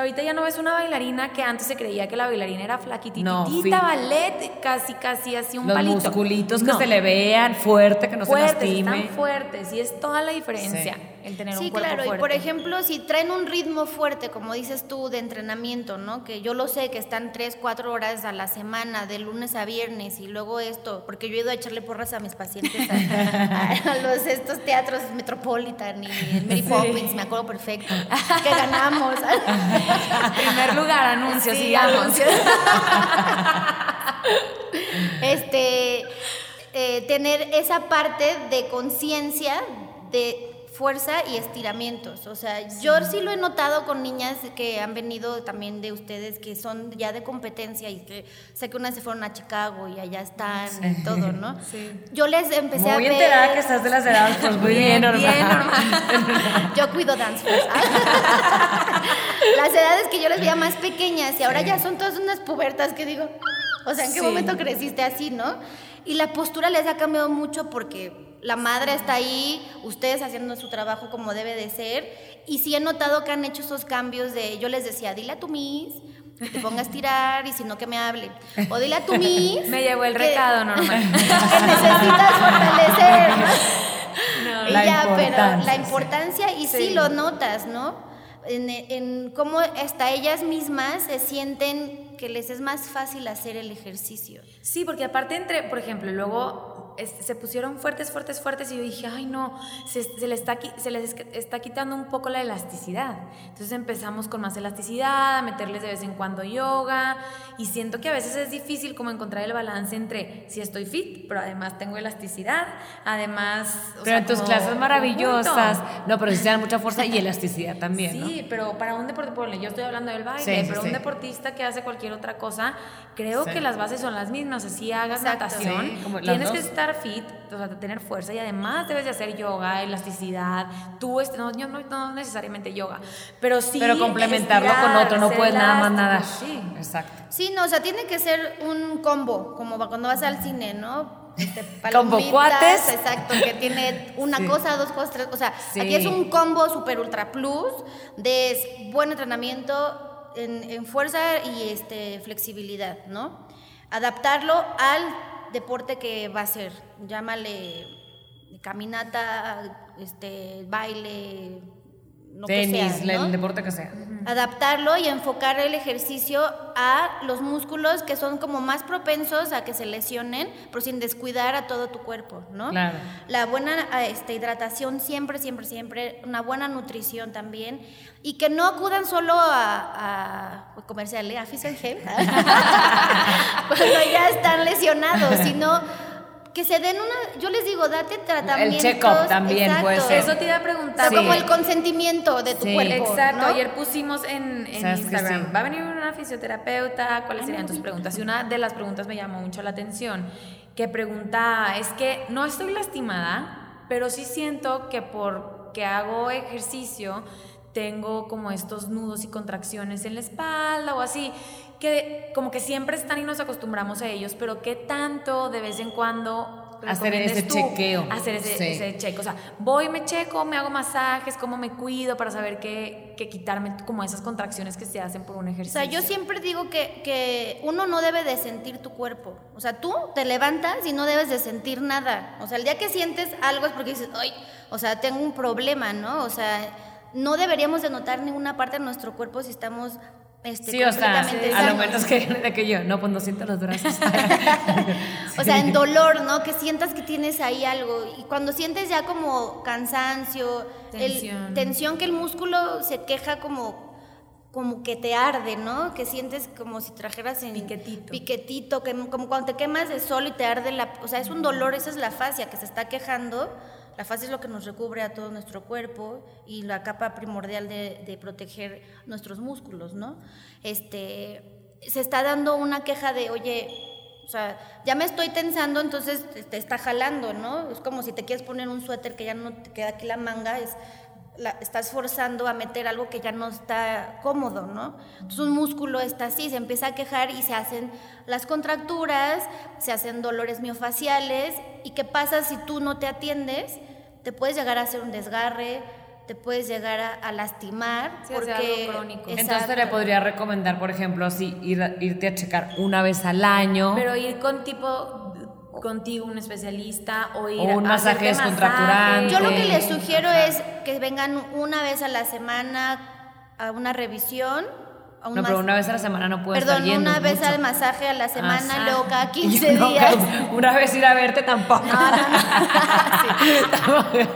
Sea, ahorita ya no ves una bailarina que antes se creía que la bailarina era flaquititita, No, ballet, casi, casi así un Los palito. musculitos que No, se le vean fuerte, que no fuertes, se lastime. están fuertes y es toda la diferencia Sí. El tener Sí, un cuerpo claro, fuerte. y por ejemplo, si traen un ritmo fuerte, como dices tú, de entrenamiento, ¿no? Que yo lo sé, que están tres, cuatro horas a la semana, de lunes a viernes, y luego esto, porque yo he ido a echarle porras a mis pacientes a, <laughs> a los estos teatros Metropolitan y el Mary Poppins, me acuerdo perfecto, que ganamos. <laughs> primer lugar, anuncios, Sí, sigamos. anuncios. <laughs> este, eh, tener esa parte de conciencia, de fuerza y estiramientos. O sea, yo sí lo he notado con niñas que han venido también de ustedes, que son ya de competencia y que sé que unas se fueron a Chicago y allá están y todo, ¿no? <laughs> Yo les empecé a Muy ver... enterada que estás de las edades, pues muy bien, Norma. bien, Norma. <laughs> Yo cuido dance. <laughs> Las edades que yo les veía más pequeñas y ahora ya son todas unas pubertas que digo, o sea, ¿en qué Sí. momento creciste así, no? Y la postura les ha cambiado mucho porque la madre está ahí, ustedes haciendo su trabajo como debe de ser. Y sí he notado que han hecho esos cambios de, yo les decía, dile a tu miss que te ponga a estirar y si no que me hable. O dile a tu <laughs> miss. Me llevó el que- recado, Norma. <laughs> que necesitas fortalecer. <laughs> ¿no? Y La ya, pero importancia, la importancia, y sí. Sí. lo notas, ¿no? En, en cómo hasta ellas mismas se sienten que les es más fácil hacer el ejercicio. Sí, porque aparte entre, por ejemplo, luego es- se pusieron fuertes, fuertes, fuertes y yo dije, ay no, se, se le está, se les está quitando un poco la elasticidad. Entonces empezamos con más elasticidad, a meterles de vez en cuando yoga y siento que a veces es difícil como encontrar el balance entre si estoy fit, pero además tengo elasticidad, además... o Pero sea, en tus clases maravillosas. No, pero se dan mucha fuerza y elasticidad también, ¿no? Sí, pero para un deporte, ponle, yo estoy hablando del baile, Sí, sí, pero sí. un deportista que hace cualquier otra cosa, creo Sí. que las bases son las mismas. Así hagas Exacto. natación, Sí, como tienes que dos. Estar fit, o sea, tener fuerza y además debes de hacer yoga, elasticidad. Tú, este, no, yo no, no necesariamente yoga, pero sí. Pero complementarlo con otro, no puedes nada más nada. Sí. Exacto. Sí, no, o sea, tiene que ser un combo, como cuando vas al cine, ¿no? Este, <laughs> Combo cuates. Exacto, que tiene una Sí. cosa, dos cosas, tres. O sea, Sí. aquí es un combo super ultra plus de buen entrenamiento en, en fuerza y este, flexibilidad, ¿no? Adaptarlo al deporte que va a ser. Llámale caminata, este, baile, lo que Tenis, sea, ¿no? el deporte que sea. Adaptarlo y enfocar el ejercicio a los músculos que son como más propensos a que se lesionen, pero sin descuidar a todo tu cuerpo, ¿no? Claro. La buena ah, este, hidratación siempre, siempre, siempre, una buena nutrición también, y que no acudan solo a, a comercial, ¿eh? a and <laughs> cuando ya están lesionados, sino que se den una, yo les digo, date tratamientos. check-up también puede ser. Eso te iba a O preguntar. sea, como Sí. el consentimiento de tu Sí. cuerpo. Exacto, ¿no? ayer pusimos en, en Instagram, sí. va a venir una fisioterapeuta, ¿cuáles serían tus preguntas? Y una de las preguntas me llamó mucho la atención, que pregunta, es que no estoy lastimada, pero sí siento que porque hago ejercicio tengo como estos nudos y contracciones en la espalda o así, que como que siempre están y nos acostumbramos a ellos, pero ¿qué tanto de vez en cuando Hacer ese tú chequeo. Hacer ese, Sí. ese checo. O sea, voy, me checo, me hago masajes, cómo me cuido para saber qué, qué quitarme como esas contracciones que se hacen por un O ejercicio. sea, yo siempre digo que, que uno no debe de sentir tu cuerpo. O sea, tú te levantas y no debes de sentir nada. O sea, el día que sientes algo es porque dices, ay, o sea, tengo un problema, ¿no? O sea, no deberíamos de notar ninguna parte de nuestro cuerpo si estamos este, Sí, o sea, a lo menos que, <laughs> de que yo, no, pues no siento los brazos. <laughs> O sea, en dolor, ¿no? Que sientas que tienes ahí algo. Y cuando sientes ya como cansancio, el- Tensión. tensión que el músculo se queja como, como que te arde, ¿no? Que sientes como si trajeras en Piquetito. piquetito, que, como cuando te quemas de sol y te arde la... O sea, es un dolor, esa es la fascia que se está quejando. La fascia es lo que nos recubre a todo nuestro cuerpo y la capa primordial de, de proteger nuestros músculos, ¿no? Este, se está dando una queja de, oye, o sea, ya me estoy tensando, entonces te está jalando, ¿no? Es como si te quieres poner un suéter que ya no te queda aquí la manga, es la, estás forzando a meter algo que ya no está cómodo, ¿no? Entonces un músculo está así, se empieza a quejar y se hacen las contracturas, se hacen dolores miofaciales. ¿Y qué pasa si tú no te atiendes? Te puedes llegar a hacer un desgarre, te puedes llegar a, lastimar. porque, crónico. Entonces le podría recomendar, por ejemplo, así ir, irte a checar una vez al año. Pero ir con tipo contigo un especialista o ir o un a masaje descontracturante. Yo lo que les sugiero es que vengan una vez a la semana a una revisión. No, pero una vez a la semana no puedes Perdón, estar yendo una vez mucho. al masaje a la semana, Ah, luego cada <laughs> 15 no, días. Una vez ir a verte tampoco. No, no, no. <laughs>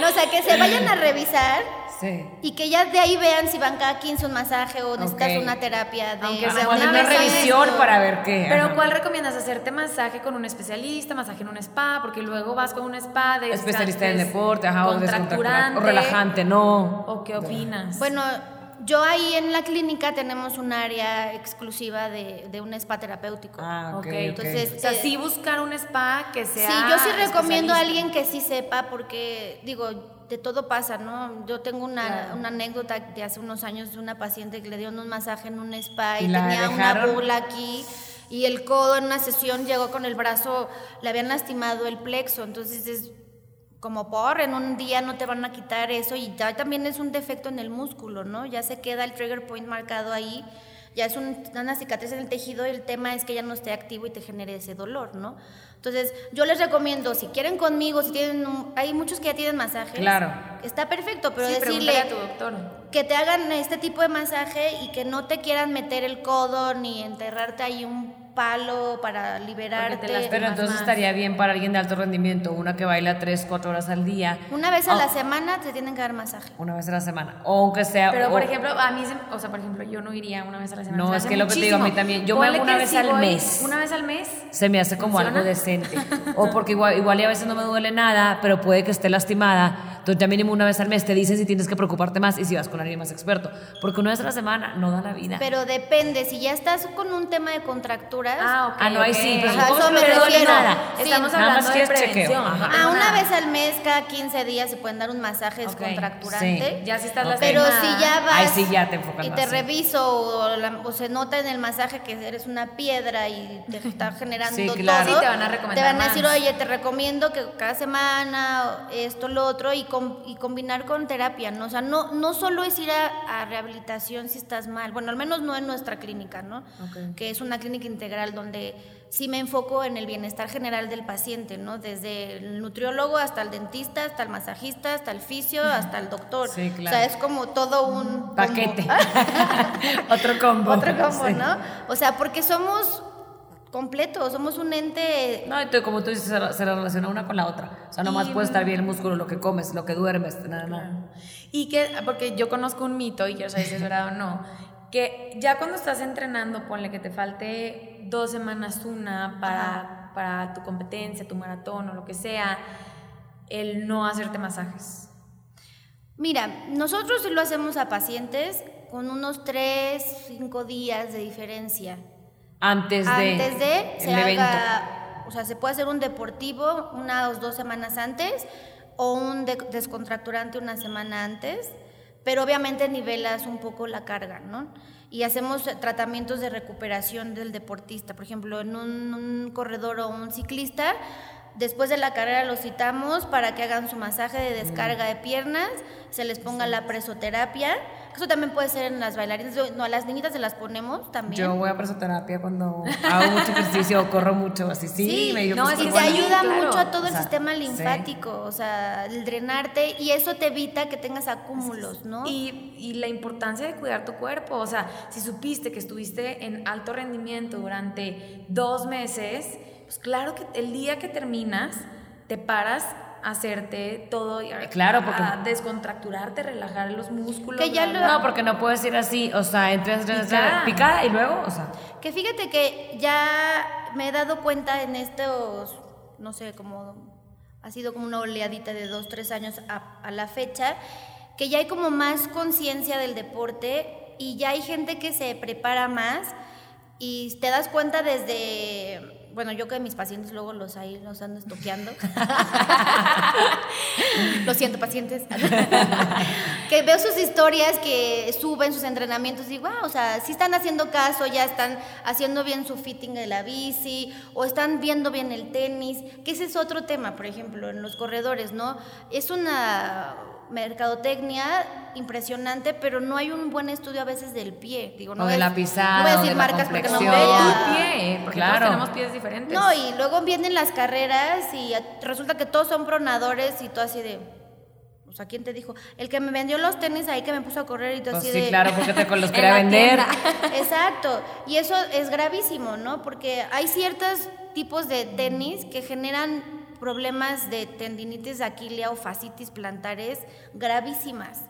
No, o sea, que se vayan a revisar Sí. y que ya de ahí vean si van cada 15 un masaje o necesitas una terapia de Aunque sea una una revisión para ver qué. Pero ajá. ¿cuál recomiendas? ¿Hacerte masaje con un especialista, masaje en un spa? Porque luego vas con un spa de Especialista en deporte, ajá, o o relajante, no. ¿O qué opinas? Bueno, yo ahí en la clínica tenemos un área exclusiva de, de un spa terapéutico. Ah, ok, Ok, ok. entonces, o sea, eh, sí buscar un spa que sea Sí, yo sí recomiendo a alguien que sí sepa porque, digo, de todo pasa, ¿no? Yo tengo una, Claro. una anécdota de hace unos años de una paciente que le dieron un masaje en un spa y, ¿Y la tenía dejaron? una bula aquí y el codo en una sesión llegó con el brazo, le habían lastimado el plexo, entonces es como por, en un día no te van a quitar eso y ya también es un defecto en el músculo, ¿no? Ya se queda el trigger point marcado ahí, ya es un- una cicatriz en el tejido y el tema es que ya no esté activo y te genere ese dolor, ¿no? Entonces, yo les recomiendo, si quieren conmigo, si tienen, un- hay muchos que ya tienen masajes. Claro. Está perfecto, pero Sí, decirle a tu doctor. que te hagan este tipo de masaje y que no te quieran meter el codo ni enterrarte ahí un palo para liberarte. Pero entonces más. estaría bien para alguien de alto rendimiento, una que baila 3, 4 horas al día. Una vez a la Oh, semana te tienen que dar masaje. Una vez a la semana. O aunque sea. Pero, por o- ejemplo, a mí, o sea, por ejemplo, yo no iría una vez a la semana. No, es que lo que te digo, a mí muchísimo. también. Yo me hago una vez si al voy mes. Una vez al mes. se me hace como ¿Funciona? algo decente. O porque igual, igual y a veces no me duele nada, pero puede que esté lastimada. Entonces ya mínimo una vez al mes te dicen si tienes que preocuparte más y si vas con alguien más experto. Porque una vez a la semana no da la vida. Pero depende, si ya estás con un tema de Ah, ok. Ah, no, ahí sí, pero Ajá, eso me refiero. nada. Sí, Estamos nada más hablando de prevención. Ajá. no a tengo una nada. vez al mes, cada 15 días se pueden dar un masaje descontracturante. sí. Ya si estás Ok. Pero si ya vas Ahí sí ya te enfocas y te reviso o, la- o se nota en el masaje que eres una piedra y te <laughs> está generando Sí, todo, claro. Sí, te van a recomendar te van a decir, más. oye, te recomiendo que cada semana esto, lo otro y, com- y combinar con terapia, ¿no? O sea, no, no solo es ir a, a rehabilitación si estás mal, bueno, al menos no en nuestra clínica, ¿no? Que es una clínica integral donde sí me enfoco en el bienestar general del paciente, ¿no? Desde el nutriólogo hasta el dentista, hasta el masajista, hasta el fisio, hasta el doctor. Sí, claro. O sea, es como todo un combo. Paquete. <laughs> Otro combo. Otro combo, Sí. ¿no? O sea, porque somos completos, somos un ente No, y tú, como tú dices, se, se relaciona una con la otra. O sea, nomás Y- puede estar bien el músculo, lo que comes, lo que duermes, nada, nada. Y que, porque yo conozco un mito, y quiero saber si es verdad o no, que ya cuando estás entrenando, ponle que te falte dos semanas una para, para tu competencia, tu maratón o lo que sea, el no hacerte masajes. Mira, nosotros lo hacemos a pacientes con unos 3, 5 días de diferencia. Antes de. Antes de el se evento. haga, o sea, se puede hacer un deportivo unas dos semanas antes o un de- descontracturante una semana antes, pero obviamente nivelas un poco la carga, ¿no? Y hacemos tratamientos de recuperación del deportista, por ejemplo, en un, un corredor o un ciclista, después de la carrera los citamos para que hagan su masaje de descarga de piernas, se les ponga la presoterapia, eso también puede ser en las bailarinas, no, a las niñitas se las ponemos también. Yo voy a presoterapia cuando hago mucho ejercicio o <laughs> corro mucho, así sí, Sí, me no, y es te que ayuda claro. mucho a todo el O sea, sistema sí. linfático, o sea, el drenarte y eso te evita que tengas acúmulos, ¿no? Y, y la importancia de cuidar tu cuerpo, o sea, si supiste que estuviste en alto rendimiento durante dos meses, pues claro que el día que terminas, te paras a hacerte todo, y a- Claro, porque- a descontracturarte, relajar los músculos. Que ya bla, lo- bla. No, porque no puedes ir así, o sea, entras, entras, entras, Picada. picada y luego, o sea, Que fíjate que ya me he dado cuenta en estos, no sé, como ha sido como una oleadita de dos, tres años a, a la fecha, que ya hay como más conciencia del deporte y ya hay gente que se prepara más y te das cuenta desde bueno, yo que mis pacientes luego los ahí los ando estoqueando. <laughs> Lo siento, pacientes. <laughs> que veo sus historias que suben sus entrenamientos y digo, wow, o sea, si están haciendo caso, ya están haciendo bien su fitting de la bici o están viendo bien el tenis, que ese es otro tema, por ejemplo, en los corredores, ¿no? Es una mercadotecnia impresionante, pero no hay un buen estudio a veces del pie. Digo, no o de la pisada. No voy a decir de marcas porque no vea. Pie, porque Claro. todos tenemos pies diferentes. No, y luego vienen las carreras y resulta que todos son pronadores y todo así de. O sea, ¿quién te dijo? El que me vendió los tenis ahí que me puso a correr y todo Pues así sí, de. claro, porque te los <laughs> quería vender. <laughs> Exacto. Y eso es gravísimo, ¿no? Porque hay ciertos tipos de tenis que generan problemas de tendinitis de Aquilia o fascitis plantares gravísimas.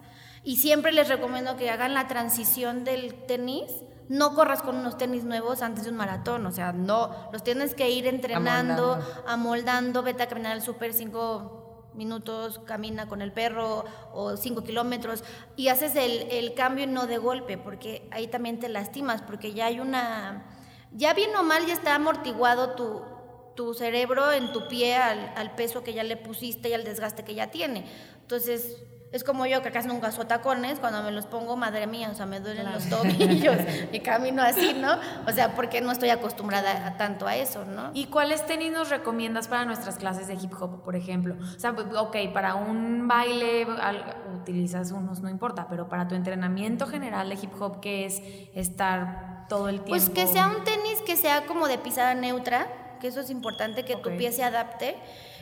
Y siempre les recomiendo que hagan la transición del tenis. No corras con unos tenis nuevos antes de un maratón, o sea, no, los tienes que ir entrenando, Amoldando. amoldando, vete a caminar al súper cinco minutos, camina con el perro o cinco kilómetros y haces el, el cambio no de golpe, porque ahí también te lastimas, porque ya hay una, ya bien o mal ya está amortiguado tu, tu cerebro en tu pie al, al peso que ya le pusiste y al desgaste que ya tiene. Entonces, es como yo que casi nunca uso tacones, cuando me los pongo, madre mía, o sea, me duelen los tobillos <laughs> y camino así, ¿no? O sea, porque no estoy acostumbrada a, tanto a eso, ¿no? ¿Y cuáles tenis nos recomiendas para nuestras clases de hip hop, por ejemplo? O sea, ok, para un baile utilizas unos, no importa, pero para tu entrenamiento general de hip hop, ¿qué es estar todo el tiempo? Pues que sea un tenis que sea como de pisada neutra, que eso es importante, que tu Ok. pie se adapte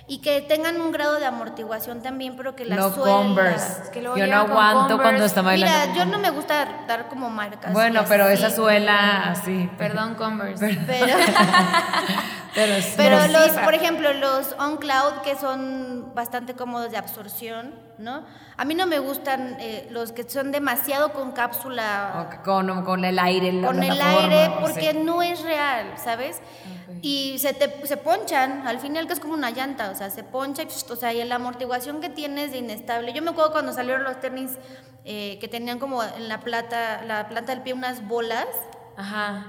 y que tengan un grado de amortiguación también, pero que la No suela... Converse. Es que Yo no aguanto Converse. cuando está bailando. Mira, yo no me gusta dar como marcas. Bueno, pero así, esa suela así. Perdón, Converse. Pero, <laughs> Pero, sí. pero sí, los, para- por ejemplo, los on cloud que son bastante cómodos de absorción, ¿no? A mí no me gustan eh, los que son demasiado con cápsula O con, con el aire, la con el aire porque sí. no es real, ¿sabes? Y se, te, se ponchan, al final que es como una llanta, o sea, se poncha y, o sea, y la amortiguación que tienes de inestable. Yo me acuerdo cuando salieron los tenis eh, que tenían como en la plata, la planta del pie unas bolas, Ajá.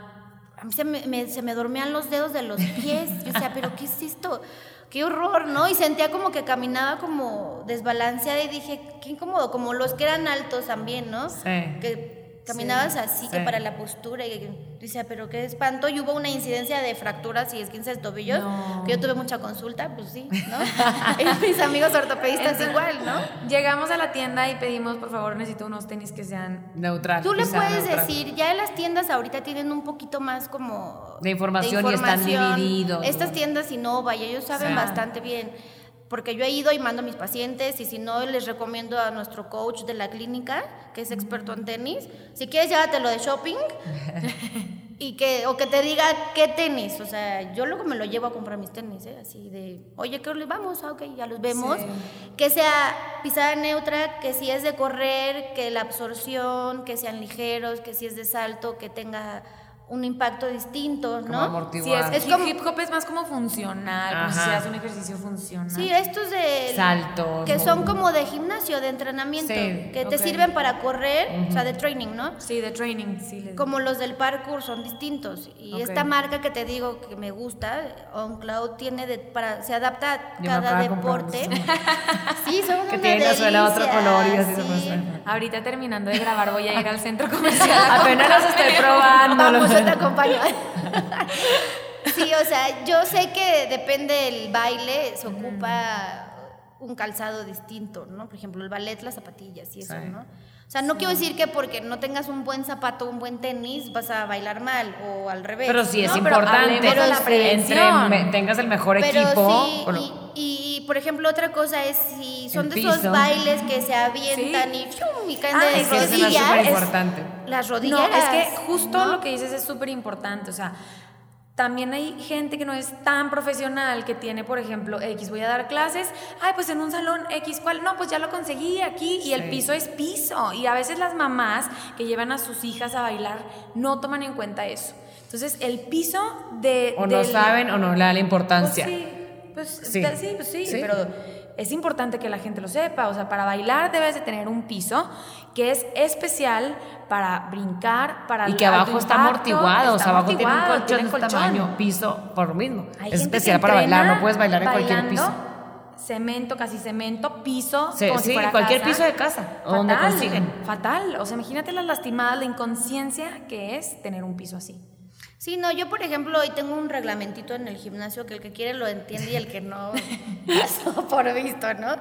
a mí se me, me- se me dormían los dedos de los pies. Yo decía, pero ¿qué es esto? Qué horror, ¿no? Y sentía como que caminaba como desbalanceada y dije, qué incómodo, como los que eran altos también, ¿no? Sí. Que caminabas así, que para la postura y decía, pero qué espanto. Y hubo una incidencia de fracturas y esguinces de tobillos, No. que yo tuve mucha consulta, pues sí, ¿no? <laughs> y mis amigos ortopedistas Entonces, igual, ¿no? Llegamos a la tienda y pedimos, por favor, necesito unos tenis que sean Neutral. Tú le puedes neutral. decir, ya las tiendas ahorita tienen un poquito más como... De información y están divididos, Estas ¿no? tiendas Innova y ellos saben Sí. bastante bien. Porque yo he ido y mando a mis pacientes y si no les recomiendo a nuestro coach de la clínica, que es experto en tenis. Si quieres llévatelo de shopping <laughs> y que o que te diga qué tenis, o sea, yo luego me lo llevo a comprar mis tenis, ¿eh? así de, "Oye, ¿qué les vamos? Ah, ok, ya los vemos." Sí. Que sea pisada neutra, que si es de correr, que la absorción, que sean ligeros, que si es de salto, que tenga un impacto distinto, Como ¿no? amortiguar. Sí, es, Es hip- como- hip hop es más como funcional, como si Ajá. haces un ejercicio funcional. Sí, estos de Saltos, que son como de gimnasio, de entrenamiento, Sí, que te ok. sirven para correr, o sea, de training, ¿no? Sí, de training, sí. les- Como los del parkour son distintos y Ok. esta marca que te digo que me gusta, OnCloud tiene de, para se adapta a Yo cada deporte. <laughs> sí, son Que una tiene la suela de otro delicia, color y así se sí. muestra. Ahorita terminando de grabar voy a ir al centro comercial. <laughs> Apenas los estoy probando. <laughs> Vamos, yo te <laughs> acompaño. <laughs> sí, o sea, yo sé que depende del baile, se ocupa un calzado distinto, ¿no? Por ejemplo, el ballet, las zapatillas y eso, Sí. ¿no? O sea, no quiero decir que porque no tengas un buen zapato, un buen tenis, vas a bailar mal o al revés. Pero sí es ¿no? pero importante. hablemos de la Entre prevención. me- tengas el mejor Pero equipo. sí, con- y, y, por ejemplo, otra cosa es si son El de esos piso. bailes que se avientan Sí. y, ¡fium! y caen Ah, de rodillas. es- importante. Las No, rodillas. es que justo ¿no? lo que dices es súper importante. O sea, también hay gente que no es tan profesional, que tiene, por ejemplo, X, voy a dar clases, ay, pues en un salón X, ¿cuál? No, pues ya lo conseguí aquí y el piso es piso. Y a veces las mamás que llevan a sus hijas a bailar no toman en cuenta eso. Entonces, el piso de... O no saben o no le da la importancia. Pues sí. Pues Sí. sí, sí, pues sí, Sí. pero es importante que la gente lo sepa. O sea, para bailar debes de tener un piso que es especial para brincar, para Y que abajo está amortiguado, o sea, abajo tiene un colchón de tiene tamaño, piso, por lo mismo. Hay es especial para bailar, no puedes bailar en cualquier piso. Cemento, casi cemento, piso. Sí, como si sí, fuera cualquier casa. piso de casa, o donde Fatal, consiguen. Fatal. O sea, imagínate las lastimadas, la inconsciencia que es tener un piso así. Sí, no, yo por ejemplo hoy tengo un reglamentito en el gimnasio que el que quiere lo entiende y el que no <laughs> pasó por visto, ¿no?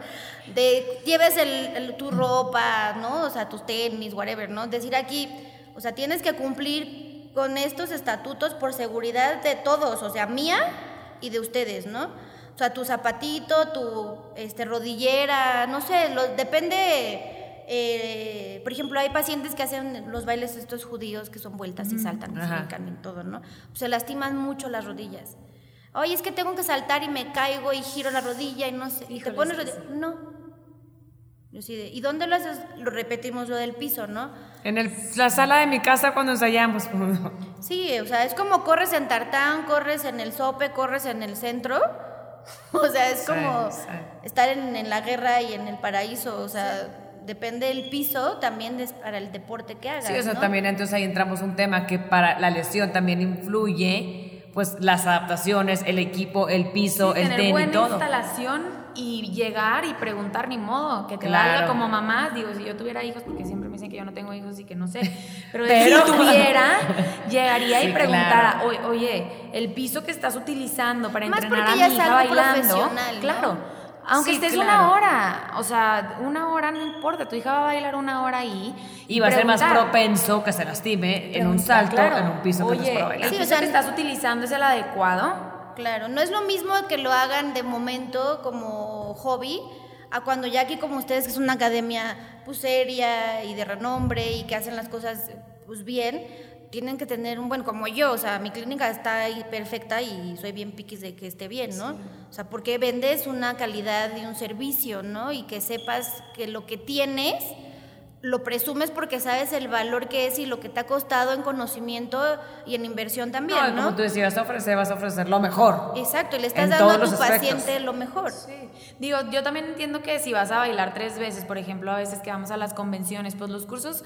De lleves el, el- tu ropa, ¿no? O sea, tus tenis, whatever, ¿no? Decir aquí, o sea, tienes que cumplir con estos estatutos por seguridad de todos, o sea, mía y de ustedes, ¿no? O sea, tu zapatito, tu este, rodillera, no sé, lo, depende eh, por ejemplo, hay pacientes que hacen los bailes estos judíos que son vueltas y saltan, y se brincan y todo, ¿no? Se lastiman mucho las rodillas. Oye, es que tengo que saltar y me caigo y giro la rodilla y no sé. Y te pones rodilla. No. ¿Y dónde lo haces? Lo repetimos lo del piso, ¿no? En el- la sala de mi casa cuando ensayamos. <laughs> Sí, o sea, es como corres en tartán, corres en el sope, corres en el centro. <laughs> O sea, es como sí. estar en, en la guerra y en el paraíso. O sea, depende del piso también es para el deporte que hagas. Sí, o sea, ¿no? también entonces ahí entramos un tema que para la lesión también influye, pues las adaptaciones, el equipo, el piso, Sí, el tenis, buena todo. instalación y llegar y preguntar ni modo, que te Claro. valga como mamá, digo, si yo tuviera hijos, porque siempre me dicen que yo no tengo hijos y que no sé, <laughs> pero, Pero- si tuviera, llegaría Sí, y preguntara, claro. "Oye, el piso que estás utilizando para Más entrenar a porque mi hija algo bailando, profesional, ¿no? claro, aunque Sí, estés claro. una hora, o sea, una hora no importa, tu hija va a bailar una hora ahí Y va a ser más propenso que se lastime en un salto, claro. en un piso que no es Oye, para. Sí, o sea, que estás utilizando es el adecuado. Claro, no es lo mismo que lo hagan de momento como hobby a cuando ya aquí como ustedes que es una academia pues seria y de renombre y que hacen las cosas pues bien, tienen que tener un buen como yo, o sea, mi clínica está ahí perfecta y soy bien piquis de que esté bien, ¿no? O sea, porque vendes una calidad y un servicio, ¿no? Y que sepas que lo que tienes lo presumes porque sabes el valor que es y lo que te ha costado en conocimiento y en inversión también, No, ¿no? como tú decías, vas a ofrecer, vas a ofrecer lo mejor. Exacto, y le estás En dando a tu paciente lo mejor. Sí. Digo, yo también entiendo que si vas a bailar tres veces, por ejemplo, a veces que vamos a las convenciones, pues los cursos,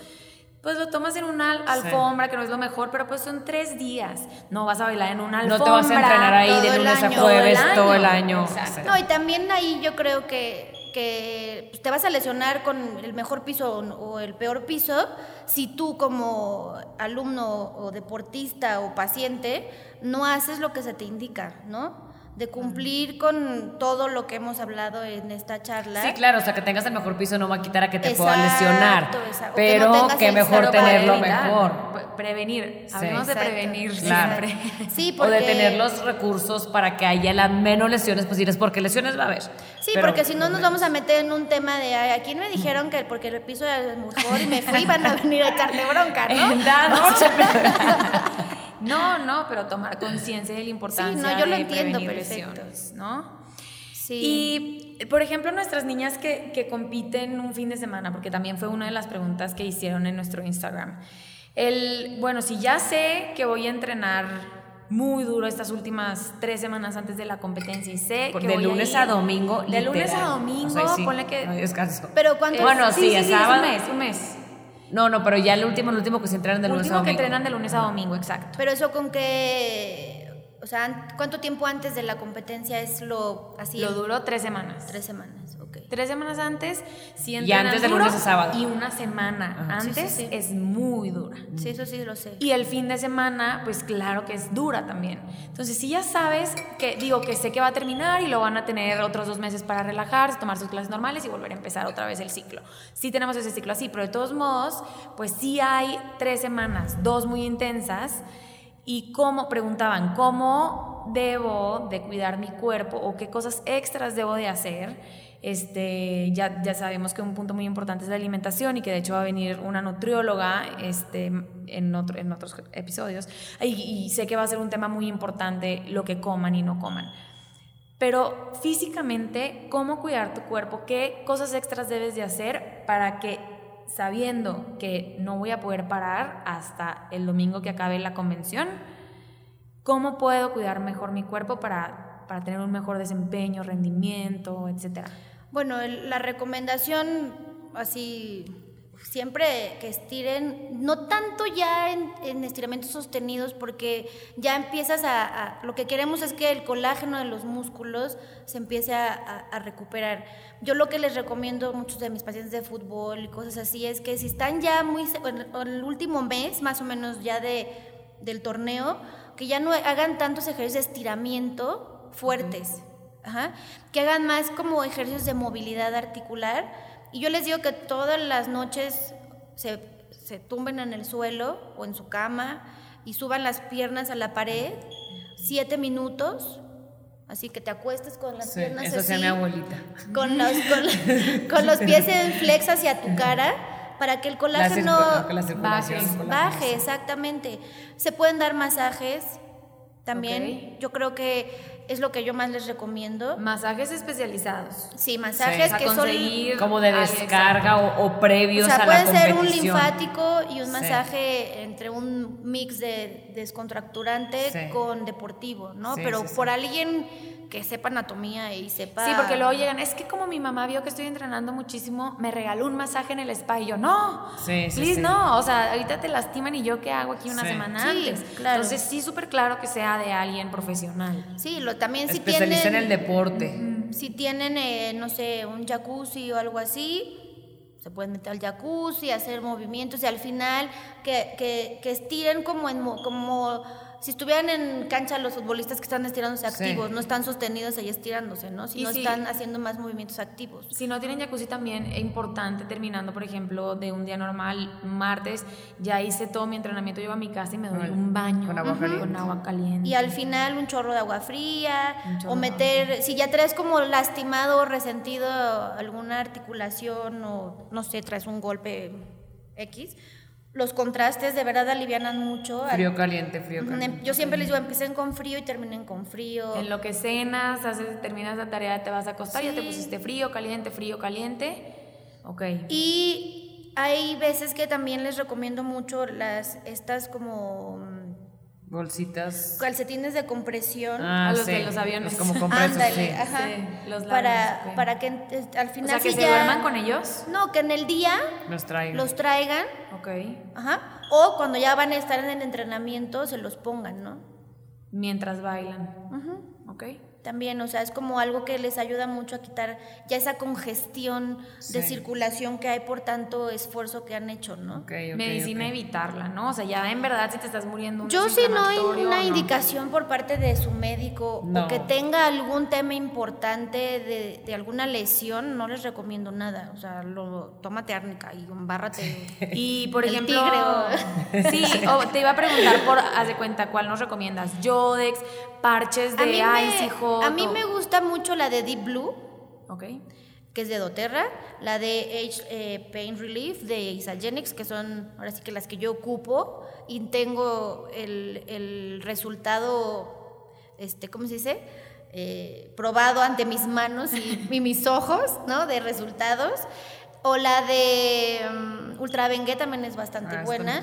pues lo tomas en una al- alfombra, que no es lo mejor, pero pues son tres días. No vas a bailar en una alfombra. No te vas a entrenar ahí todo de el lunes a año, jueves todo el todo el año. Exacto. No, y también ahí yo creo que, que pues, te vas a lesionar con el mejor piso o el peor piso si tú como alumno o deportista o paciente no haces lo que se te indica, ¿no? De cumplir con todo lo que hemos hablado en esta charla. Sí, claro, o sea, que tengas el mejor piso no va a quitar a que te pueda lesionar. exacto, o que no Pero que mejor tenerlo evitar, mejor. pre- Prevenir. Sí. Hablemos de prevenir Claro. siempre. Sí, O de porque- tener los recursos para que haya las menos lesiones posibles, porque lesiones va a haber. Sí, Pero- porque si no nos vamos a meter en un tema de, ay, ¿a quién me dijeron que porque el piso era mejor y me fui, van a venir a echarle bronca, ¿no? <laughs> <laughs> No, no, pero tomar conciencia de la importancia no, yo lo de entiendo prevenir perfecto. lesiones, ¿no? Sí. Y, por ejemplo, nuestras niñas que, que compiten un fin de semana, porque también fue una de las preguntas que hicieron en nuestro Instagram. El, bueno, si ya sé que voy a entrenar muy duro estas últimas tres semanas antes de la competencia y sé Por- que de voy a lunes ir- a domingo. De lunes a domingo, O sea, sí, ponle que... No hay descanso. Pero ¿cuántos? Bueno, sí, sí, el sí, es sábado. un mes, un mes. No, no, pero ya el último, el último que se entrenan de lunes a Último que domingo. entrenan de lunes a domingo, exacto. Pero eso con qué, o sea, ¿cuánto tiempo antes de la competencia es lo así? Lo duró tres semanas. Tres semanas, ok. Tres semanas antes, sí Y antes de lunes a sábado. Y una semana Ajá. Sí, sí, antes sí. es muy dura. Sí, eso sí lo sé. Y el fin de semana, pues claro que es dura también. Entonces, si ya sabes que, digo, que sé que va a terminar y lo van a tener otros dos meses para relajarse, tomar sus clases normales y volver a empezar otra vez el ciclo. Sí tenemos ese ciclo así, pero de todos modos, pues sí hay tres semanas, dos muy intensas. Y cómo, preguntaban, ¿cómo debo de cuidar mi cuerpo o qué cosas extras debo de hacer? Este, ya, ya sabemos que un punto muy importante es la alimentación y que de hecho va a venir una nutrióloga este, en, otro, en otros episodios. Y, y sé que va a ser un tema muy importante lo que coman y no coman. Pero físicamente, ¿cómo cuidar tu cuerpo? ¿Qué cosas extras debes de hacer para que, sabiendo que no voy a poder parar hasta el domingo que acabe la convención, cómo puedo cuidar mejor mi cuerpo para para tener un mejor desempeño, rendimiento, etcétera? Bueno, la recomendación así siempre que estiren, no tanto ya en, en estiramientos sostenidos, porque ya empiezas a, a- Lo que queremos es que el colágeno de los músculos se empiece a, a- a recuperar. Yo lo que les recomiendo a muchos de mis pacientes de fútbol y cosas así es que si están ya muy... En en el último mes, más o menos ya de, del torneo, que ya no hagan tantos ejercicios de estiramiento fuertes. Ajá. Que hagan más como ejercicios de movilidad articular. Y yo les digo que todas las noches se, se tumben en el suelo o en su cama y suban las piernas a la pared, siete minutos. Así que te acuestes con las Sí, piernas eso así, mi abuelita. Con los, <laughs> con, con los pies en flex hacia tu cara para que el colágeno baje. baje, exactamente. Se pueden dar masajes también. Yo creo que es lo que yo más les recomiendo. Masajes especializados. Sí, masajes que son Como de descarga o, o o previos sea, a la pueden ser un competición. linfático y un Sí. masaje entre un mix de descontracturante Sí. con deportivo, ¿no? Sí, Pero sí, sí. por alguien que sepa anatomía y sepa Sí, porque luego llegan, es que como mi mamá vio que estoy entrenando muchísimo, me regaló un masaje en el spa y yo, no, Sí, sí, please sí. no, o sea, ahorita te lastiman y yo qué hago aquí una Sí. semana Sí, antes. claro. Entonces sí, súper claro que sea de alguien profesional. Sí, lo también si tienen en el deporte. Si tienen, eh, no sé, un jacuzzi o algo así, se pueden meter al jacuzzi, hacer movimientos y al final que, que, que estiren como, en, mo- como si estuvieran en cancha los futbolistas que están estirándose Sí. activos, no están sostenidos ahí estirándose, ¿no? Y Sino si- están haciendo más movimientos activos. Si no tienen jacuzzi también es importante terminando, por ejemplo, de un día normal, martes, ya hice todo mi entrenamiento, llego a mi casa y me doy un baño con agua caliente. con agua caliente. Y al final un chorro de agua fría, o meter, si ya traes como lastimado o resentido alguna articulación o no sé, traes un golpe X, los contrastes de verdad alivianan mucho. Frío caliente, frío caliente. Yo siempre les digo, empiecen con frío y terminen con frío. En lo que cenas, haces, terminas la tarea, te vas a acostar, ya te Sí. pusiste frío, caliente, frío, caliente. Ok. Y hay veces que también les recomiendo mucho las estas como Bolsitas. calcetines de compresión. Ah, A los sí, de los aviones. Como compresos, Ándale, sí. ajá. Sí, los para, para que al O final sea, que si se ya- duerman con ellos. No, que en el día Los traigo. los traigan, Ok. ajá, o cuando ya van a estar en el entrenamiento se los pongan, ¿no? Mientras bailan. Ok. También, o sea, es como algo que les ayuda mucho a quitar ya esa congestión de circulación que hay por tanto esfuerzo que han hecho, ¿no? Ok, ok, Medicina evitarla, ¿no? O sea, ya en verdad si te estás muriendo un Yo si no hay una no. indicación por parte de su médico No. o que tenga algún tema importante de, de alguna lesión, no les recomiendo nada. O sea, lo, tómate árnica y embárrate. Y por El ejemplo, tigre sí, <laughs> o te iba a preguntar por, haz de cuenta, ¿cuál nos recomiendas? Yodex, parches de mí A mí me gusta mucho la de Deep Blue, Ok. que es de doTERRA, la de Age eh, Pain Relief de Isagenix, que son ahora sí que las que yo ocupo y tengo el, el resultado, este, ¿cómo se dice? Eh, probado ante mis manos y, y mis ojos, ¿no? De resultados. O la de um, Ultra Bengue también es bastante Ah, buena,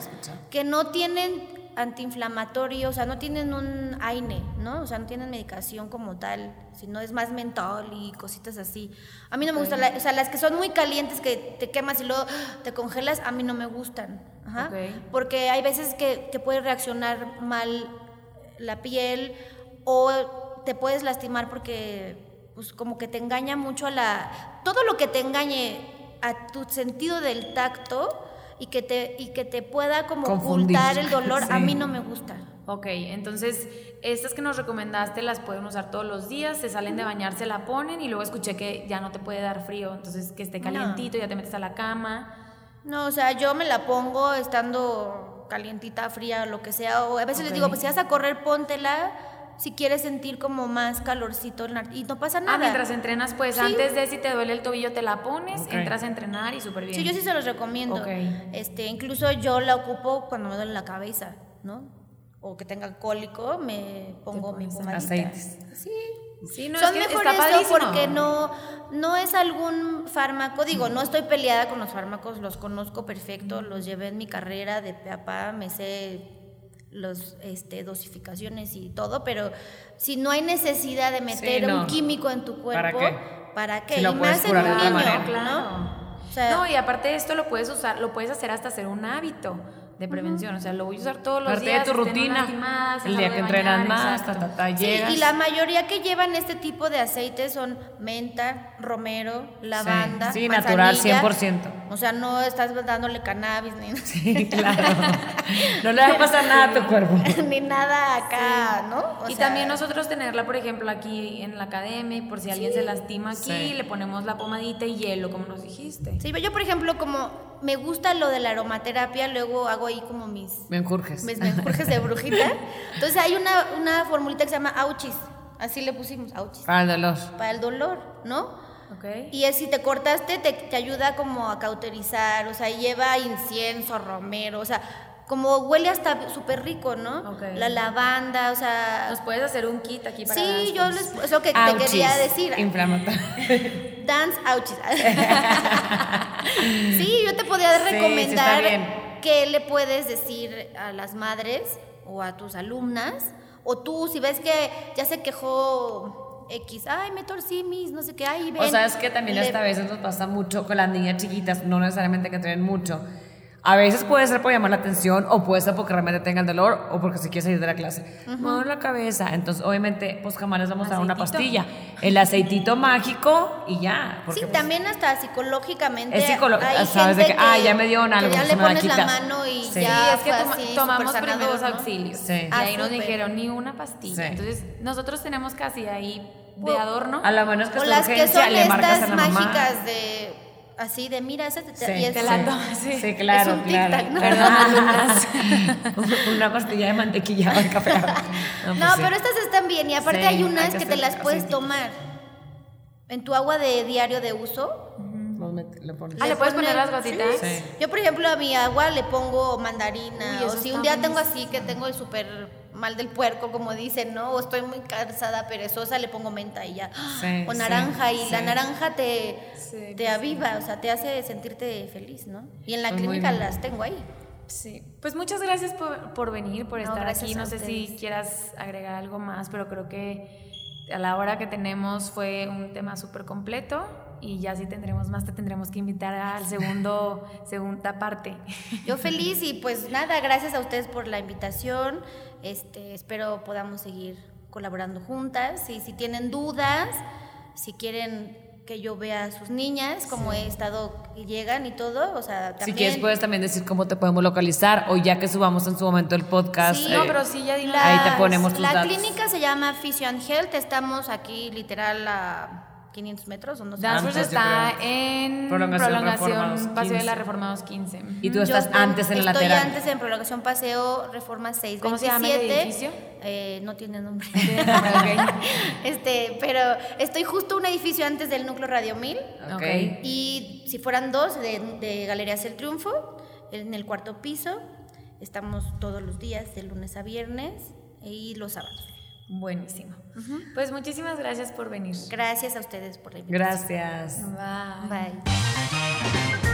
que no tienen antiinflamatorio, o sea, no tienen un AINE, ¿no? O sea, no tienen medicación como tal, sino es más mentol y cositas así. A mí no me gustan, la- o sea, las que son muy calientes que te quemas y luego te congelas, a mí no me gustan. Ajá. Ok. Porque hay veces que, que puede reaccionar mal la piel o te puedes lastimar porque pues como que te engaña mucho a la todo lo que te engañe a tu sentido del tacto y que te y que te pueda como Confundir. ocultar el dolor a mí no me gusta. Ok, entonces estas que nos recomendaste las pueden usar todos los días, se salen de bañar, se la ponen y luego escuché que ya no te puede dar frío, entonces que esté No. calientito, ya te metes a la cama. No, o sea, yo me la pongo estando calientita, fría, lo que sea. O a veces les digo, pues si vas a correr, póntela si quieres sentir como más calorcito y no pasa nada. Ah, mientras entrenas, pues Sí. antes de si te duele el tobillo te la pones, entras a entrenar y súper bien. Sí, yo sí se los recomiendo. Ok. Este, incluso yo la ocupo cuando me duele la cabeza, ¿no? O que tenga cólico, me pongo mi pomadita. aceites. Sí. Sí, no, Son es que mejores está esto padrísimo. porque no, no es algún fármaco, digo, no estoy peleada con los fármacos, los conozco perfecto, los llevé en mi carrera de pe a pa, me sé los este, dosificaciones y todo, pero si no hay necesidad de meter no. un químico en tu ¿Para cuerpo, qué? ¿para qué? Si lo y más en un de niño, manera. ¿no? O sea, no, y aparte de esto lo puedes usar, lo puedes hacer hasta hacer un hábito de prevención. O sea, lo voy a usar todos los Parte de días. tu estén rutina. lastimadas, El día que de entrenas bañar, más, ta, ta, ta, Sí, llegas. y la mayoría que llevan este tipo de aceites son menta, romero, lavanda, Sí, natural, manzanilla. 100%. O sea, no estás dándole cannabis ni, Sí, <laughs> claro. No le va a pasar nada a tu cuerpo. <laughs> ni nada acá, ¿no? O y sea, también nosotros tenerla, por ejemplo, aquí en la academia, y por si alguien se lastima aquí, Sí. le ponemos la pomadita y hielo, como nos dijiste. Sí, yo por ejemplo, como me gusta lo de la aromaterapia, luego hago ahí como mis, Me enjurjes. mis menjurjes de brujita. <laughs> Entonces hay una, una formulita que se llama Auchis, así le pusimos, Auchis, Para el dolor. para el dolor, ¿no? Y es, si te cortaste, te, te ayuda como a cauterizar, o sea, lleva incienso, romero, o sea, como huele hasta súper rico, ¿no? La lavanda, o sea... Nos puedes hacer un kit aquí para Sí, yo les, es lo que te quería decir. Inflamatorio. <laughs> Dance Ouchies. <laughs> sí, yo te podía Sí, sí, recomendar está bien. qué le puedes decir a las madres o a tus alumnas. O tú, si ves que ya se quejó X, ay, me torcí mis, no sé qué, ay, ven. O sabes que también le- esta veces nos pasa mucho con las niñas chiquitas, no necesariamente que traen mucho. A veces puede ser por llamar la atención o puede ser porque realmente tengan dolor o porque se quiere salir de la clase. No la cabeza. Entonces, obviamente, pues jamás les vamos a dar una pastilla. El aceitito mágico y ya. porque, Sí, pues, también hasta psicológicamente. Es hay sabes de gente que, ah, ya me dio un algo, que ya se le la pones la quitas. mano y Sí. Sí, ya es que fue toma- así, tomamos primeros ¿no? auxilios. Sí. Y Ah, ahí nos súper. dijeron ni una pastilla. Sí. Entonces, nosotros tenemos casi ahí de adorno. A lo menos que O las que son le marcas a estas la mamá. mágicas de. Así de, mira, esa te, Sí, y es- Te la tomas, <laughs> sí. Sí, claro, Es un claro. ¿no? Perdón, <laughs> <laughs> una pastilla de mantequilla o de café. No, No, pues sí. pero estas están bien. Y aparte Sí, hay hay unas que que te las puedes tomar en tu agua de diario de uso. Le pones. Ah, ¿le puedes poner las gotitas? Sí. Yo, por ejemplo, a mi agua le pongo mandarina. Uy, o si un día tengo así que tengo el súper mal del puerco, como dicen, ¿no? O estoy muy cansada, perezosa, le pongo menta y ya. <gasps> Sí, o sí, naranja. y la sí. naranja te, Sí, te aviva, o sea, te hace sentirte feliz, ¿no? Y en la Pues muy clínica bien. las tengo ahí. Sí. Pues muchas gracias por, por venir, por No, estar aquí. a No sé si quieras agregar algo más, pero creo que a la hora que tenemos fue un tema súper completo y ya si tendremos más te tendremos que invitar al <laughs> segundo, segunda parte. Yo feliz y pues nada, gracias a ustedes por la invitación. Este, espero podamos seguir colaborando juntas y si tienen dudas, si quieren que yo vea a sus niñas, como he estado y llegan y todo, o sea, también Si quieres, puedes también decir cómo te podemos localizar o ya que subamos en su momento el podcast. Sí, eh, no, pero sí, ya di La- Ahí te ponemos tus La datos. clínica se llama and Health, estamos aquí literal a 500 metros o no sé. Yo está en Prolongación prolongación, Paseo de 15. la Reformados 15. Y tú estás estoy- antes en el estoy lateral. antes en Prolongación Paseo Reforma 6. ¿Cómo se llama el edificio? Eh, no tiene nombre. <laughs> Este, pero estoy justo un edificio antes del núcleo Radio 1000 Ok. y si fueran dos de, de Galerías El Triunfo, en el cuarto piso, estamos todos los días, de lunes a viernes y los sábados. Buenísimo. Pues muchísimas gracias por venir. Gracias a ustedes por la invitación. Gracias. Bye. Bye.